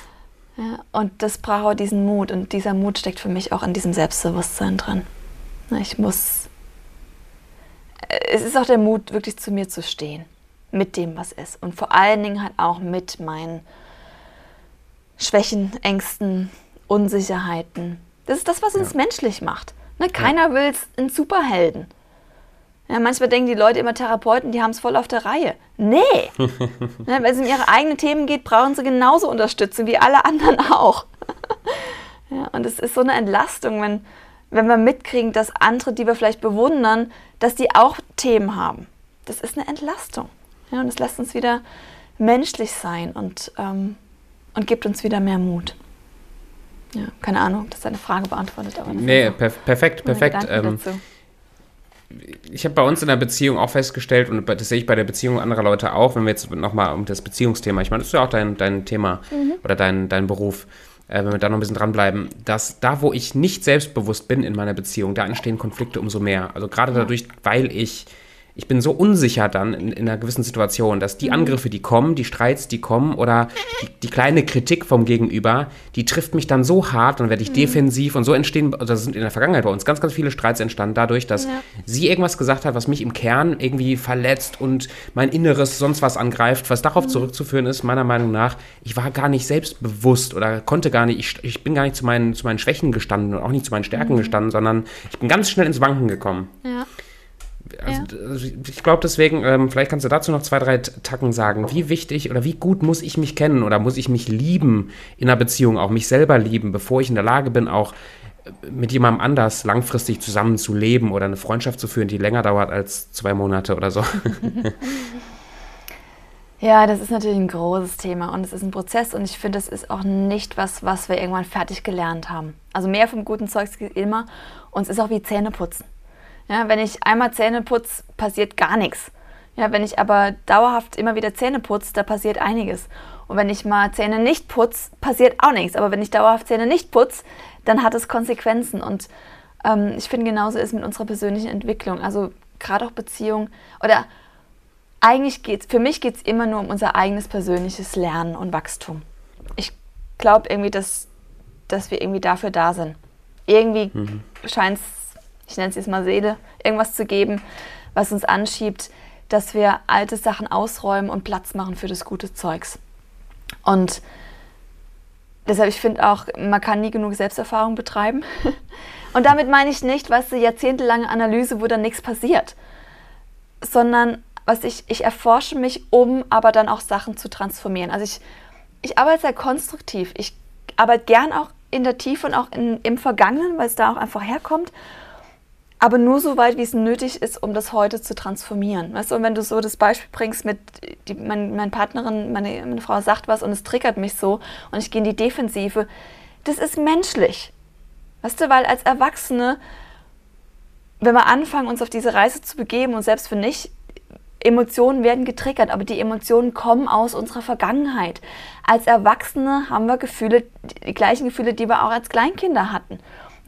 ja, und das braucht auch diesen Mut. Und dieser Mut steckt für mich auch in diesem Selbstbewusstsein drin. Ich muss. Äh, es ist auch der Mut, wirklich zu mir zu stehen mit dem, was ist. Und vor allen Dingen halt auch mit meinen Schwächen, Ängsten, Unsicherheiten. Das ist das, was uns ja. menschlich macht. Ne, keiner ja. will einen Superhelden. Ja, manchmal denken die Leute immer, Therapeuten, die haben es voll auf der Reihe. Nee! ja, wenn es um ihre eigenen Themen geht, brauchen sie genauso Unterstützung wie alle anderen auch. ja, und es ist so eine Entlastung, wenn, wenn wir mitkriegen, dass andere, die wir vielleicht bewundern, dass die auch Themen haben. Das ist eine Entlastung. Ja, und es lässt uns wieder menschlich sein und, ähm, und gibt uns wieder mehr Mut. Ja, keine Ahnung, ob das deine Frage beantwortet. Aber nee, per perfekt, perfekt. Ähm, ich habe bei uns in der Beziehung auch festgestellt, und das sehe ich bei der Beziehung anderer Leute auch, wenn wir jetzt nochmal um das Beziehungsthema, ich meine, das ist ja auch dein, dein Thema mhm. oder dein, dein Beruf, äh, wenn wir da noch ein bisschen dranbleiben, dass da, wo ich nicht selbstbewusst bin in meiner Beziehung, da entstehen Konflikte umso mehr. Also gerade dadurch, weil ich ich bin so unsicher dann in, in, einer gewissen Situation, dass die mhm. Angriffe, die kommen, die Streits, die kommen oder die, die, kleine Kritik vom Gegenüber, die trifft mich dann so hart, dann werde ich mhm. defensiv und so entstehen, also sind in der Vergangenheit bei uns ganz, ganz viele Streits entstanden dadurch, dass ja. sie irgendwas gesagt hat, was mich im Kern irgendwie verletzt und mein Inneres sonst was angreift, was darauf mhm. zurückzuführen ist, meiner Meinung nach, ich war gar nicht selbstbewusst oder konnte gar nicht, ich, ich bin gar nicht zu meinen, zu meinen Schwächen gestanden und auch nicht zu meinen Stärken mhm. gestanden, sondern ich bin ganz schnell ins Wanken gekommen. Ja. Also, ja. Also ich glaube deswegen, ähm, vielleicht kannst du dazu noch zwei, drei Tacken sagen. Wie wichtig oder wie gut muss ich mich kennen oder muss ich mich lieben in einer Beziehung, auch mich selber lieben, bevor ich in der Lage bin, auch äh, mit jemandem anders langfristig zusammen zu leben oder eine Freundschaft zu führen, die länger dauert als zwei Monate oder so. Ja, das ist natürlich ein großes Thema und es ist ein Prozess und ich finde, das ist auch nicht was, was wir irgendwann fertig gelernt haben. Also mehr vom guten Zeugs geht immer und es ist auch wie Zähneputzen. Ja, wenn ich einmal Zähne putze, passiert gar nichts. Ja, wenn ich aber dauerhaft immer wieder Zähne putze, da passiert einiges. Und wenn ich mal Zähne nicht putze, passiert auch nichts. Aber wenn ich dauerhaft Zähne nicht putze, dann hat es Konsequenzen. Und ähm, ich finde, genauso ist mit unserer persönlichen Entwicklung. Also gerade auch Beziehung oder eigentlich geht es, für mich geht es immer nur um unser eigenes persönliches Lernen und Wachstum. Ich glaube irgendwie, dass, dass wir irgendwie dafür da sind. Irgendwie mhm. scheint es ich nenne es jetzt mal Seele, irgendwas zu geben, was uns anschiebt, dass wir alte Sachen ausräumen und Platz machen für das gute Zeugs. Und deshalb, ich finde auch, man kann nie genug Selbsterfahrung betreiben. Und damit meine ich nicht, was weißt du, jahrzehntelange Analyse, wo dann nichts passiert, sondern was ich, ich erforsche mich, um aber dann auch Sachen zu transformieren. Also ich, ich arbeite sehr konstruktiv. Ich arbeite gern auch in der Tiefe und auch in, im Vergangenen, weil es da auch einfach herkommt aber nur so weit, wie es nötig ist, um das heute zu transformieren. Weißt du, und wenn du so das Beispiel bringst mit, die, mein, meine Partnerin, meine, meine Frau sagt was und es triggert mich so und ich gehe in die Defensive, das ist menschlich. Weißt du, weil als Erwachsene, wenn wir anfangen, uns auf diese Reise zu begeben und selbst für nicht, Emotionen werden getriggert, aber die Emotionen kommen aus unserer Vergangenheit. Als Erwachsene haben wir Gefühle, die gleichen Gefühle, die wir auch als Kleinkinder hatten.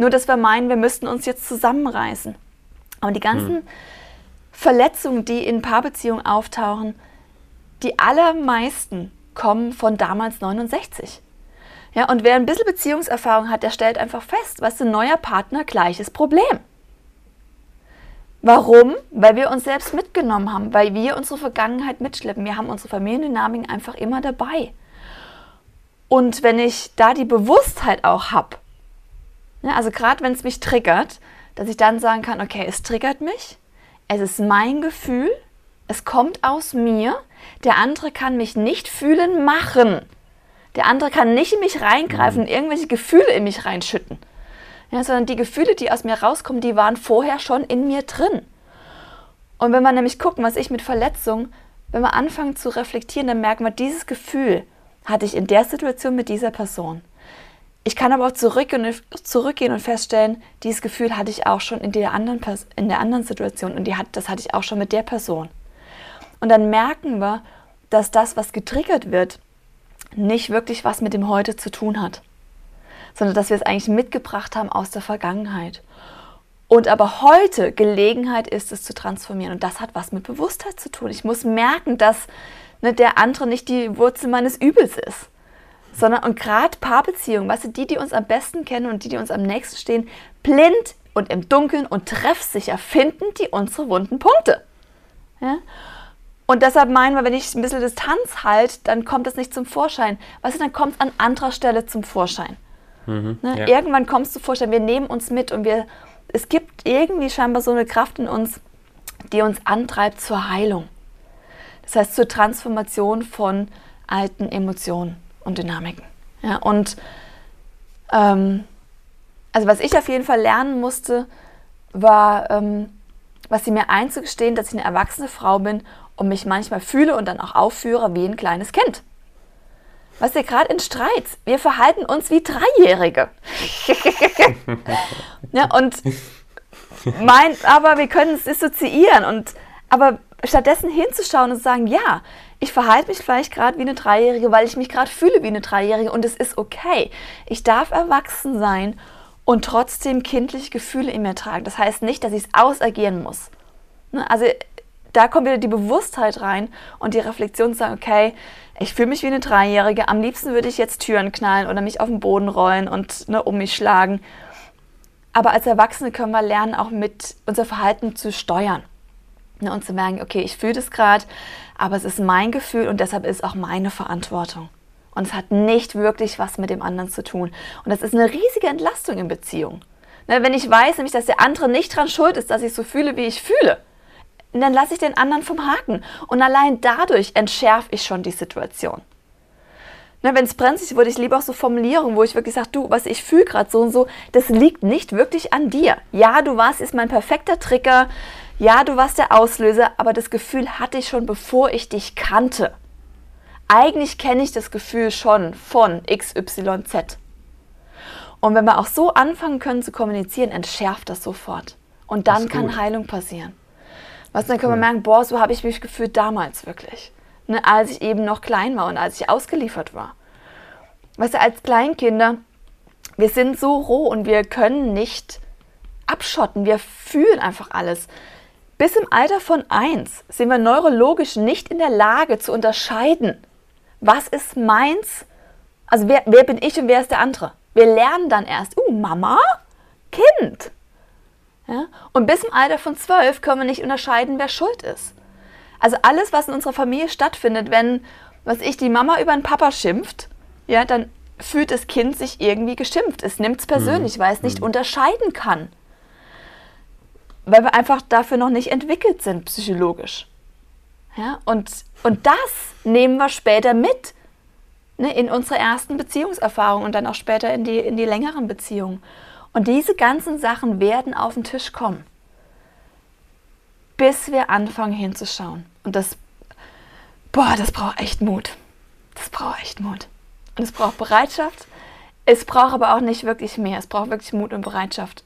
Nur, dass wir meinen, wir müssten uns jetzt zusammenreißen. Und die ganzen hm. Verletzungen, die in Paarbeziehungen auftauchen, die allermeisten kommen von damals 69. Ja, und wer ein bisschen Beziehungserfahrung hat, der stellt einfach fest, was ein neuer Partner, gleiches Problem. Warum? Weil wir uns selbst mitgenommen haben, weil wir unsere Vergangenheit mitschleppen. Wir haben unsere Familiendynamik einfach immer dabei. Und wenn ich da die Bewusstheit auch habe, also gerade wenn es mich triggert, dass ich dann sagen kann, okay, es triggert mich, es ist mein Gefühl, es kommt aus mir, der andere kann mich nicht fühlen machen. Der andere kann nicht in mich reingreifen und irgendwelche Gefühle in mich reinschütten. Ja, sondern die Gefühle, die aus mir rauskommen, die waren vorher schon in mir drin. Und wenn wir nämlich gucken, was ich mit Verletzung, wenn wir anfangen zu reflektieren, dann merken wir, dieses Gefühl hatte ich in der Situation mit dieser Person. Ich kann aber auch zurück und, zurückgehen und feststellen, dieses Gefühl hatte ich auch schon in der anderen, in der anderen Situation und die hat, das hatte ich auch schon mit der Person. Und dann merken wir, dass das, was getriggert wird, nicht wirklich was mit dem Heute zu tun hat, sondern dass wir es eigentlich mitgebracht haben aus der Vergangenheit. Und aber heute Gelegenheit ist es zu transformieren. Und das hat was mit Bewusstheit zu tun. Ich muss merken, dass ne, der andere nicht die Wurzel meines Übels ist. Sondern, und gerade Paarbeziehungen, weißt du, die, die uns am besten kennen und die, die uns am nächsten stehen, blind und im Dunkeln und treffsicher finden die unsere wunden Punkte. Ja? Und deshalb meinen wir, wenn ich ein bisschen Distanz halte, dann kommt das nicht zum Vorschein. Weißt du, dann kommt es an anderer Stelle zum Vorschein. Mhm, ne? ja. Irgendwann kommt es zum Vorschein. Wir nehmen uns mit und wir, es gibt irgendwie scheinbar so eine Kraft in uns, die uns antreibt zur Heilung. Das heißt zur Transformation von alten Emotionen und Dynamiken. Ja, und ähm, also was ich auf jeden Fall lernen musste, war, ähm, was sie mir einzugestehen, dass ich eine erwachsene Frau bin und mich manchmal fühle und dann auch aufführe wie ein kleines Kind. Was ihr gerade in Streits, wir verhalten uns wie Dreijährige. ja, und mein, aber wir können es dissoziieren und aber stattdessen hinzuschauen und zu sagen, ja, ich verhalte mich vielleicht gerade wie eine Dreijährige, weil ich mich gerade fühle wie eine Dreijährige und es ist okay. Ich darf erwachsen sein und trotzdem kindliche Gefühle in mir tragen. Das heißt nicht, dass ich es ausagieren muss. Ne, also da kommt wieder die Bewusstheit rein und die Reflexion zu sagen, okay, ich fühle mich wie eine Dreijährige, am liebsten würde ich jetzt Türen knallen oder mich auf den Boden rollen und ne, um mich schlagen. Aber als Erwachsene können wir lernen, auch mit unser Verhalten zu steuern. Ne, und zu merken, okay, ich fühle das gerade, aber es ist mein Gefühl und deshalb ist auch meine Verantwortung. Und es hat nicht wirklich was mit dem anderen zu tun. Und das ist eine riesige Entlastung in Beziehungen. Ne, wenn ich weiß, nämlich, dass der andere nicht dran schuld ist, dass ich so fühle, wie ich fühle, dann lasse ich den anderen vom Haken. Und allein dadurch entschärfe ich schon die Situation. Ne, Wenn es brenzlig wurde, ich liebe auch so Formulierungen, wo ich wirklich sage, du, was ich fühle gerade so und so, das liegt nicht wirklich an dir. Ja, du warst ist mein perfekter Trigger. Ja, du warst der Auslöser, aber das Gefühl hatte ich schon, bevor ich dich kannte. Eigentlich kenne ich das Gefühl schon von XYZ. Und wenn wir auch so anfangen können zu kommunizieren, entschärft das sofort. Und dann kann Heilung passieren. Was dann können wir merken, boah, so habe ich mich gefühlt damals wirklich. Ne, als ich eben noch klein war und als ich ausgeliefert war. Weißt du, als Kleinkinder, wir sind so roh und wir können nicht abschotten. Wir fühlen einfach alles. Bis im Alter von eins sind wir neurologisch nicht in der Lage zu unterscheiden, was ist meins, also wer, wer bin ich und wer ist der andere. Wir lernen dann erst, uh, Mama, Kind. Ja? Und bis im Alter von zwölf können wir nicht unterscheiden, wer schuld ist. Also alles, was in unserer Familie stattfindet, wenn, was ich, die Mama über den Papa schimpft, ja, dann fühlt das Kind sich irgendwie geschimpft. Es nimmt es persönlich, mhm. weil es nicht mhm. unterscheiden kann. Weil wir einfach dafür noch nicht entwickelt sind, psychologisch. Ja, und, und das nehmen wir später mit ne, in unsere ersten Beziehungserfahrungen und dann auch später in die, in die längeren Beziehungen. Und diese ganzen Sachen werden auf den Tisch kommen, bis wir anfangen hinzuschauen. Und das, boah, das braucht echt Mut. Das braucht echt Mut. Und es braucht Bereitschaft. Es braucht aber auch nicht wirklich mehr. Es braucht wirklich Mut und Bereitschaft.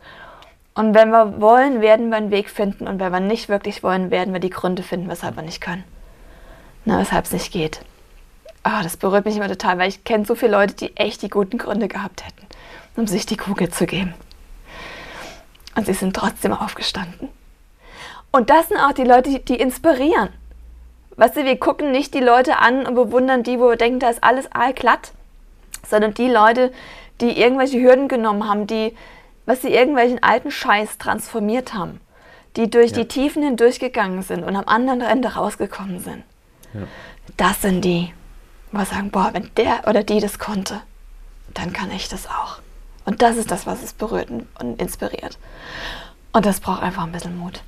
Und wenn wir wollen, werden wir einen Weg finden. Und wenn wir nicht wirklich wollen, werden wir die Gründe finden, weshalb wir nicht können. Na, weshalb es nicht geht. Oh, das berührt mich immer total, weil ich kenne so viele Leute, die echt die guten Gründe gehabt hätten um sich die Kugel zu geben. Und sie sind trotzdem aufgestanden. Und das sind auch die Leute, die, die inspirieren. Weißt du, wir gucken nicht die Leute an und bewundern die, wo wir denken, da ist alles allglatt, sondern die Leute, die irgendwelche Hürden genommen haben, die, was sie irgendwelchen alten Scheiß transformiert haben, die durch ja. die Tiefen hindurchgegangen sind und am anderen Ende rausgekommen sind. Ja. Das sind die, wo wir sagen, boah, wenn der oder die das konnte, dann kann ich das auch. Und das ist das, was es berührt und inspiriert. Und das braucht einfach ein bisschen Mut.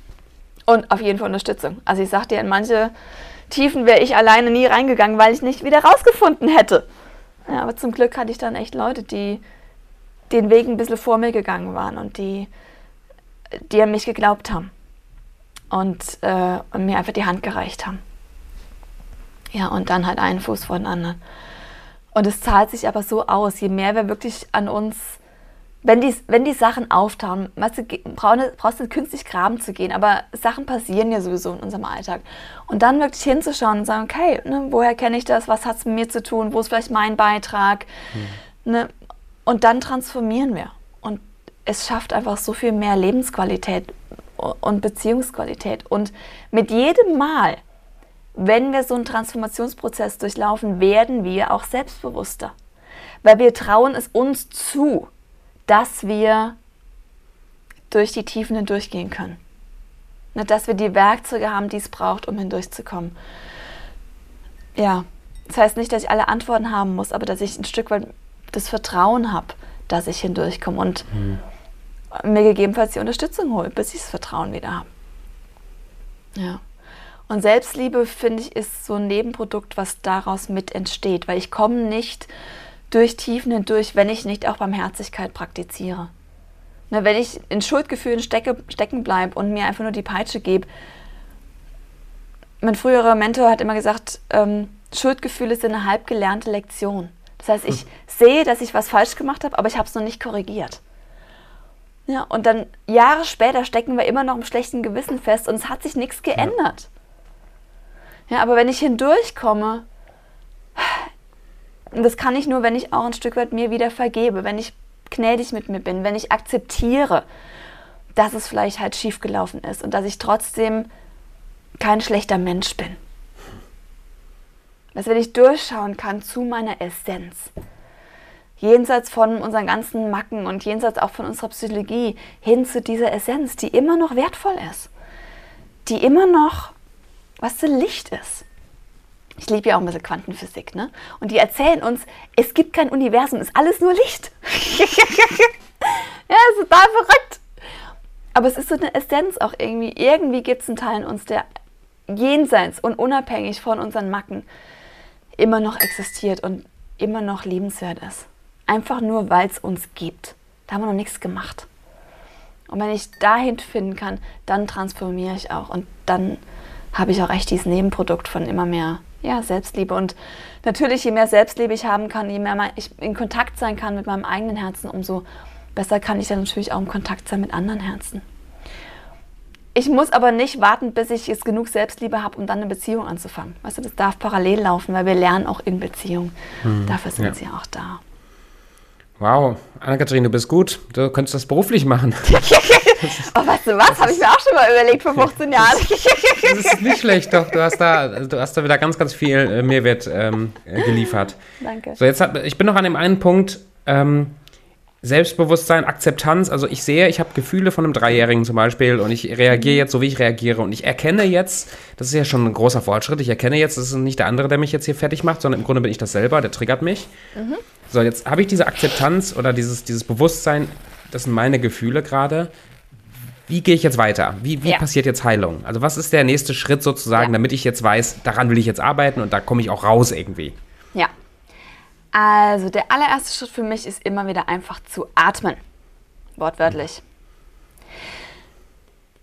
Und auf jeden Fall Unterstützung. Also ich sag dir, in manche Tiefen wäre ich alleine nie reingegangen, weil ich nicht wieder rausgefunden hätte. Ja, aber zum Glück hatte ich dann echt Leute, die den Weg ein bisschen vor mir gegangen waren und die, die an mich geglaubt haben und, äh, und mir einfach die Hand gereicht haben. Ja, und dann halt einen Fuß vor den anderen. Und es zahlt sich aber so aus, je mehr wir wirklich an uns, wenn die, wenn die Sachen auftauchen, weißt du, brauchst du künstlich graben zu gehen, aber Sachen passieren ja sowieso in unserem Alltag. Und dann wirklich hinzuschauen und sagen, okay, ne, woher kenne ich das, was hat es mit mir zu tun, wo ist vielleicht mein Beitrag, hm. ne, und dann transformieren wir. Und es schafft einfach so viel mehr Lebensqualität und Beziehungsqualität. Und mit jedem Mal, wenn wir so einen Transformationsprozess durchlaufen, werden wir auch selbstbewusster. Weil wir trauen es uns zu, dass wir durch die Tiefen hindurchgehen können. Ne, dass wir die Werkzeuge haben, die es braucht, um hindurchzukommen. Ja, das heißt nicht, dass ich alle Antworten haben muss, aber dass ich ein Stück weit das Vertrauen habe, dass ich hindurchkomme und mhm. mir gegebenenfalls die Unterstützung hole, bis ich das Vertrauen wieder habe. Ja. Und Selbstliebe, finde ich, ist so ein Nebenprodukt, was daraus mit entsteht, weil ich komme nicht durch Tiefen hindurch, wenn ich nicht auch Barmherzigkeit praktiziere. Na, wenn ich in Schuldgefühlen stecke, stecken bleibe und mir einfach nur die Peitsche gebe. Mein früherer Mentor hat immer gesagt, ähm, Schuldgefühle sind eine halb gelernte Lektion. Das heißt, ich hm. sehe, dass ich was falsch gemacht habe, aber ich habe es noch nicht korrigiert. Ja, und dann Jahre später stecken wir immer noch im schlechten Gewissen fest und es hat sich nichts geändert. Ja, ja aber wenn ich hindurchkomme, und das kann ich nur, wenn ich auch ein Stück weit mir wieder vergebe, wenn ich gnädig mit mir bin, wenn ich akzeptiere, dass es vielleicht halt schiefgelaufen ist und dass ich trotzdem kein schlechter Mensch bin dass wenn ich durchschauen kann zu meiner Essenz, jenseits von unseren ganzen Macken und jenseits auch von unserer Psychologie, hin zu dieser Essenz, die immer noch wertvoll ist, die immer noch, was für Licht ist. Ich liebe ja auch ein bisschen Quantenphysik, ne? Und die erzählen uns, es gibt kein Universum, es ist alles nur Licht. ja, es ist total verrückt. Aber es ist so eine Essenz auch irgendwie. Irgendwie gibt es einen Teil in uns, der jenseits und unabhängig von unseren Macken immer noch existiert und immer noch liebenswert ist. Einfach nur, weil es uns gibt. Da haben wir noch nichts gemacht. Und wenn ich dahin finden kann, dann transformiere ich auch. Und dann habe ich auch echt dieses Nebenprodukt von immer mehr ja, Selbstliebe. Und natürlich, je mehr Selbstliebe ich haben kann, je mehr ich in Kontakt sein kann mit meinem eigenen Herzen, umso besser kann ich dann natürlich auch in Kontakt sein mit anderen Herzen. Ich muss aber nicht warten, bis ich jetzt genug Selbstliebe habe, um dann eine Beziehung anzufangen. Weißt du, das darf parallel laufen, weil wir lernen auch in Beziehung. Hm, Dafür sind ja. sie auch da. Wow, Anna-Kathrin, du bist gut. Du könntest das beruflich machen. oh, weißt du was? Habe ich mir auch schon mal überlegt vor 15 Jahren. das ist nicht schlecht, doch. Du hast da, du hast da wieder ganz, ganz viel äh, Mehrwert ähm, geliefert. Danke. So, jetzt hab, ich bin noch an dem einen Punkt, ähm, Selbstbewusstsein, Akzeptanz. Also ich sehe, ich habe Gefühle von einem Dreijährigen zum Beispiel und ich reagiere jetzt so, wie ich reagiere. Und ich erkenne jetzt, das ist ja schon ein großer Fortschritt, ich erkenne jetzt, das ist nicht der andere, der mich jetzt hier fertig macht, sondern im Grunde bin ich das selber, der triggert mich. Mhm. So, jetzt habe ich diese Akzeptanz oder dieses, dieses Bewusstsein, das sind meine Gefühle gerade. Wie gehe ich jetzt weiter? Wie, wie ja. passiert jetzt Heilung? Also was ist der nächste Schritt sozusagen, ja. damit ich jetzt weiß, daran will ich jetzt arbeiten und da komme ich auch raus irgendwie? Ja, also der allererste Schritt für mich ist immer wieder einfach zu atmen. Wortwörtlich.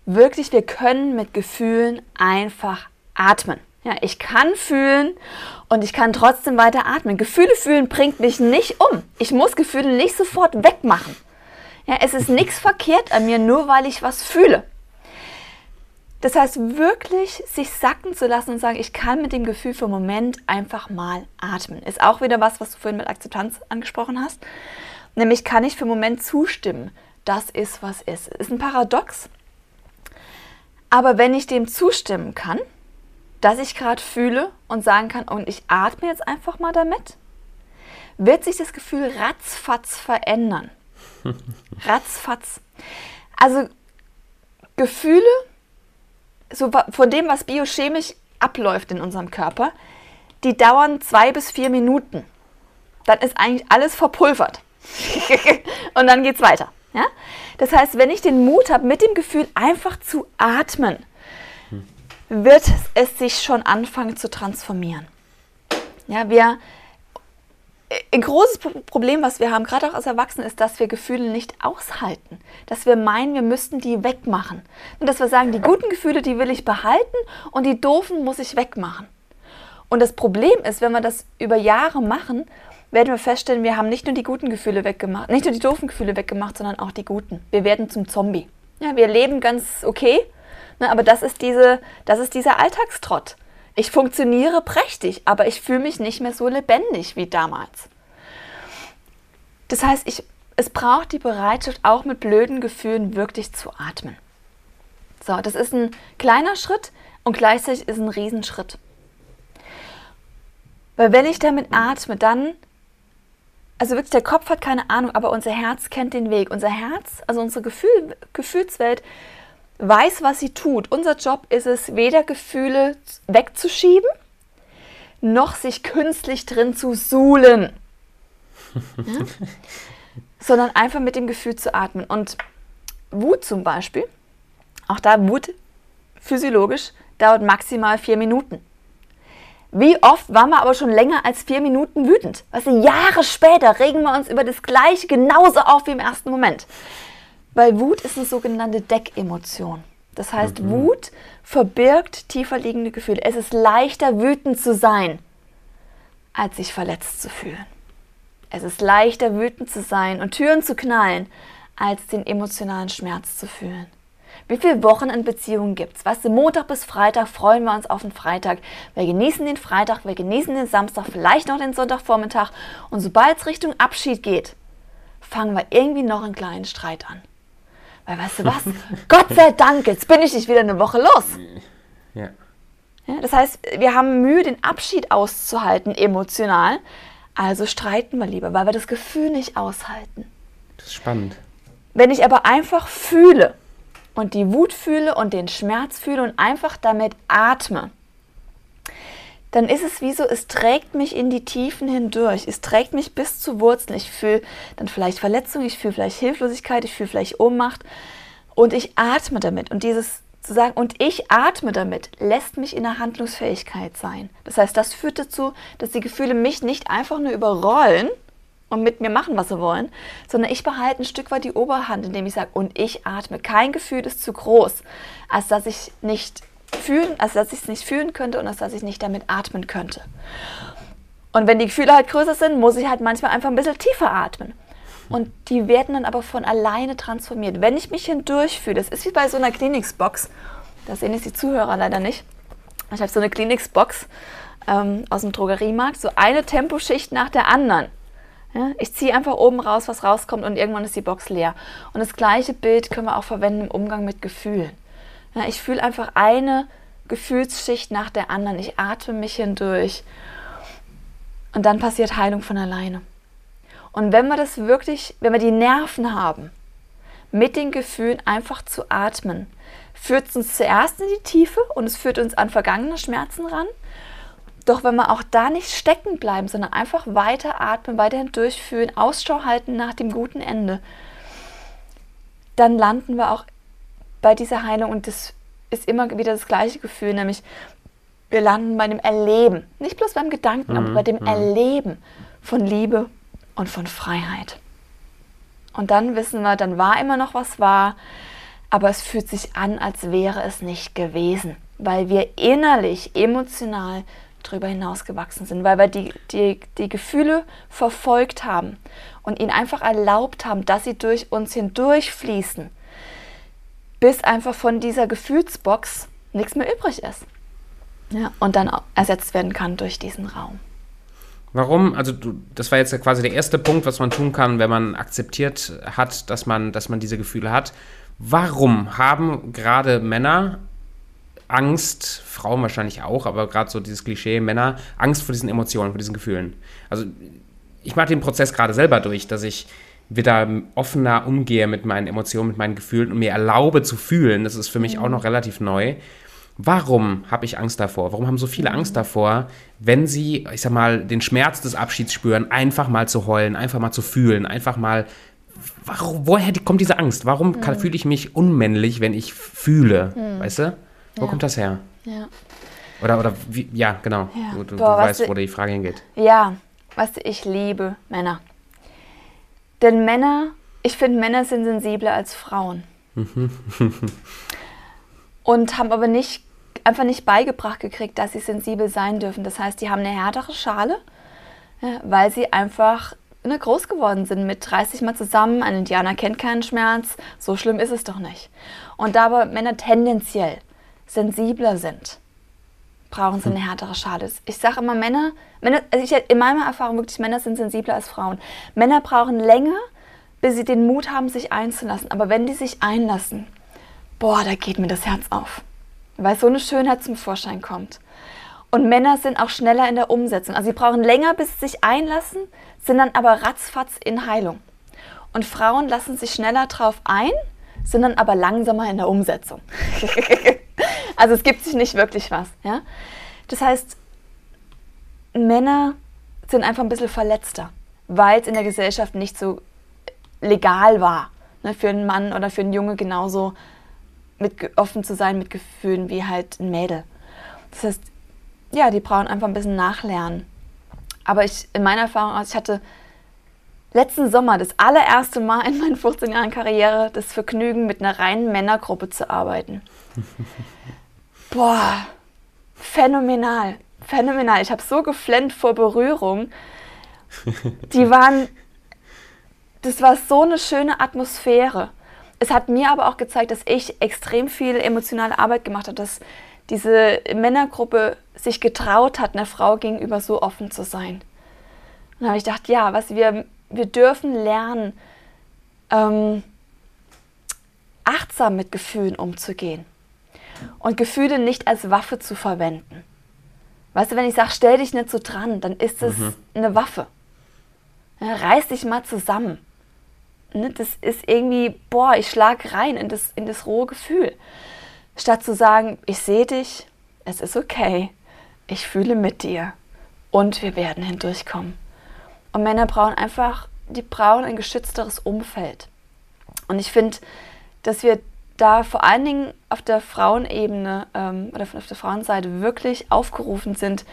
Wirklich, wir können mit Gefühlen einfach atmen. Ja, ich kann fühlen und ich kann trotzdem weiter atmen. Gefühle fühlen bringt mich nicht um. Ich muss Gefühle nicht sofort wegmachen. Ja, es ist nichts verkehrt an mir, nur weil ich was fühle. Das heißt, wirklich sich sacken zu lassen und sagen, ich kann mit dem Gefühl für einen Moment einfach mal atmen. Ist auch wieder was, was du vorhin mit Akzeptanz angesprochen hast. Nämlich kann ich für einen Moment zustimmen. Das ist, was ist. Ist ein Paradox. Aber wenn ich dem zustimmen kann, dass ich gerade fühle und sagen kann, und ich atme jetzt einfach mal damit, wird sich das Gefühl ratzfatz verändern. ratzfatz. Also Gefühle so von dem, was biochemisch abläuft in unserem Körper, die dauern zwei bis vier Minuten. Dann ist eigentlich alles verpulvert. und dann geht es weiter. Ja? Das heißt, wenn ich den Mut habe, mit dem Gefühl einfach zu atmen, wird es sich schon anfangen zu transformieren. Ja, wir, ein großes Problem, was wir haben, gerade auch als Erwachsene, ist, dass wir Gefühle nicht aushalten. Dass wir meinen, wir müssten die wegmachen. Und dass wir sagen, die guten Gefühle, die will ich behalten und die doofen muss ich wegmachen. Und das Problem ist, wenn wir das über Jahre machen, werden wir feststellen, wir haben nicht nur die guten Gefühle weggemacht, nicht nur die doofen Gefühle weggemacht, sondern auch die guten. Wir werden zum Zombie. Ja, wir leben ganz okay, ne, aber das ist, diese, das ist dieser Alltagstrott. Ich funktioniere prächtig, aber ich fühle mich nicht mehr so lebendig wie damals. Das heißt, ich, es braucht die Bereitschaft, auch mit blöden Gefühlen wirklich zu atmen. So, das ist ein kleiner Schritt und gleichzeitig ist ein Riesenschritt. Weil wenn ich damit atme, dann also wirklich, der Kopf hat keine Ahnung, aber unser Herz kennt den Weg. Unser Herz, also unsere Gefühl, Gefühlswelt, weiß, was sie tut. Unser Job ist es, weder Gefühle wegzuschieben, noch sich künstlich drin zu suhlen, ja? sondern einfach mit dem Gefühl zu atmen. Und Wut zum Beispiel, auch da Wut physiologisch, dauert maximal vier Minuten. Wie oft waren wir aber schon länger als vier Minuten wütend? Du, Jahre später regen wir uns über das Gleiche genauso auf wie im ersten Moment. Weil Wut ist eine sogenannte Deckemotion. Das heißt, mhm. Wut verbirgt tiefer liegende Gefühle. Es ist leichter, wütend zu sein, als sich verletzt zu fühlen. Es ist leichter, wütend zu sein und Türen zu knallen, als den emotionalen Schmerz zu fühlen. Wie viele Wochen in Beziehungen gibt es? Weißt du, Montag bis Freitag freuen wir uns auf den Freitag. Wir genießen den Freitag, wir genießen den Samstag, vielleicht noch den Sonntagvormittag. Und sobald es Richtung Abschied geht, fangen wir irgendwie noch einen kleinen Streit an. Weil weißt du was? Gott sei Dank, jetzt bin ich nicht wieder eine Woche los. Ja. ja. Das heißt, wir haben Mühe, den Abschied auszuhalten, emotional. Also streiten wir lieber, weil wir das Gefühl nicht aushalten. Das ist spannend. Wenn ich aber einfach fühle, und die Wut fühle und den Schmerz fühle und einfach damit atme, dann ist es wie so, es trägt mich in die Tiefen hindurch. Es trägt mich bis zu Wurzeln. Ich fühle dann vielleicht Verletzung, ich fühle vielleicht Hilflosigkeit, ich fühle vielleicht Ohnmacht und ich atme damit. Und dieses zu sagen, und ich atme damit, lässt mich in der Handlungsfähigkeit sein. Das heißt, das führt dazu, dass die Gefühle mich nicht einfach nur überrollen, und mit mir machen, was sie wollen, sondern ich behalte ein Stück weit die Oberhand, indem ich sage, und ich atme. Kein Gefühl ist zu groß, als dass ich nicht fühlen, als dass ich es nicht fühlen könnte und als dass ich nicht damit atmen könnte. Und wenn die Gefühle halt größer sind, muss ich halt manchmal einfach ein bisschen tiefer atmen. Und die werden dann aber von alleine transformiert. Wenn ich mich hindurchfühle, das ist wie bei so einer Kleenex-Box, das sehen jetzt die Zuhörer leider nicht. Ich habe so eine Kleenex-Box ähm, aus dem Drogeriemarkt, so eine Temposchicht nach der anderen. Ja, ich ziehe einfach oben raus, was rauskommt und irgendwann ist die Box leer. Und das gleiche Bild können wir auch verwenden im Umgang mit Gefühlen. Ja, ich fühle einfach eine Gefühlsschicht nach der anderen. Ich atme mich hindurch. Und dann passiert Heilung von alleine. Und wenn wir das wirklich, wenn wir die Nerven haben, mit den Gefühlen einfach zu atmen, führt es uns zuerst in die Tiefe und es führt uns an vergangene Schmerzen ran. Doch wenn wir auch da nicht stecken bleiben, sondern einfach weiter atmen, weiterhin durchführen, Ausschau halten nach dem guten Ende, dann landen wir auch bei dieser Heilung und das ist immer wieder das gleiche Gefühl, nämlich wir landen bei dem Erleben, nicht bloß beim Gedanken, mhm. aber bei dem mhm. Erleben von Liebe und von Freiheit. Und dann wissen wir, dann war immer noch was wahr, aber es fühlt sich an, als wäre es nicht gewesen, weil wir innerlich, emotional darüber hinaus gewachsen sind, weil wir die, die, die Gefühle verfolgt haben und ihnen einfach erlaubt haben, dass sie durch uns hindurchfließen, bis einfach von dieser Gefühlsbox nichts mehr übrig ist. Ja, und dann ersetzt werden kann durch diesen Raum. Warum? Also du, das war jetzt quasi der erste Punkt, was man tun kann, wenn man akzeptiert hat, dass man, dass man diese Gefühle hat. Warum haben gerade Männer Angst, Frauen wahrscheinlich auch, aber gerade so dieses Klischee, Männer, Angst vor diesen Emotionen, vor diesen Gefühlen. Also ich mache den Prozess gerade selber durch, dass ich wieder offener umgehe mit meinen Emotionen, mit meinen Gefühlen und mir erlaube zu fühlen. Das ist für mich auch noch relativ neu. Warum habe ich Angst davor? Warum haben so viele Angst davor, wenn sie, ich sag mal, den Schmerz des Abschieds spüren, einfach mal zu heulen, einfach mal zu fühlen, einfach mal. Warum, woher kommt diese Angst? Warum mhm. fühle ich mich unmännlich, wenn ich fühle? Mhm. Weißt du? Wo ja. kommt das her? Ja. Oder, oder wie, ja, genau. Ja. Du, du, Boah, du was weißt, wo die Frage hingeht. Ja, du, ich liebe Männer. Denn Männer, ich finde, Männer sind sensibler als Frauen. Und haben aber nicht, einfach nicht beigebracht gekriegt, dass sie sensibel sein dürfen. Das heißt, die haben eine härtere Schale, weil sie einfach ne, groß geworden sind mit 30 Mal zusammen. Ein Indianer kennt keinen Schmerz. So schlimm ist es doch nicht. Und da aber Männer tendenziell sensibler sind, brauchen sie eine härtere Schale. Ich sage immer, Männer, Männer also ich, in meiner Erfahrung wirklich, Männer sind sensibler als Frauen. Männer brauchen länger, bis sie den Mut haben, sich einzulassen. Aber wenn die sich einlassen, boah, da geht mir das Herz auf. Weil so eine Schönheit zum Vorschein kommt. Und Männer sind auch schneller in der Umsetzung. Also sie brauchen länger, bis sie sich einlassen, sind dann aber ratzfatz in Heilung. Und Frauen lassen sich schneller drauf ein, sind dann aber langsamer in der Umsetzung. also es gibt sich nicht wirklich was. Ja? Das heißt, Männer sind einfach ein bisschen verletzter, weil es in der Gesellschaft nicht so legal war, ne, für einen Mann oder für einen Junge genauso mit, offen zu sein mit Gefühlen wie halt ein Mädel. Das heißt, ja, die brauchen einfach ein bisschen nachlernen. Aber ich, in meiner Erfahrung, aus, ich hatte letzten Sommer das allererste Mal in meinen 15 Jahren Karriere das Vergnügen, mit einer reinen Männergruppe zu arbeiten. Boah, phänomenal, phänomenal. Ich habe so geflennt vor Berührung. Die waren, das war so eine schöne Atmosphäre. Es hat mir aber auch gezeigt, dass ich extrem viel emotionale Arbeit gemacht habe, dass diese Männergruppe sich getraut hat, einer Frau gegenüber so offen zu sein. Und dann habe ich gedacht, ja, was wir, wir dürfen lernen, ähm, achtsam mit Gefühlen umzugehen und Gefühle nicht als Waffe zu verwenden. Weißt du, wenn ich sage, stell dich nicht so dran, dann ist es eine Waffe. Ja, reiß dich mal zusammen. Ne, das ist irgendwie, boah, ich schlag rein in das, in das rohe Gefühl. Statt zu sagen, ich sehe dich, es ist okay, ich fühle mit dir und wir werden hindurchkommen. Und Männer brauchen einfach, die brauchen ein geschützteres Umfeld. Und ich finde, dass wir da vor allen Dingen auf der Frauenebene ähm, oder auf der Frauenseite wirklich aufgerufen sind,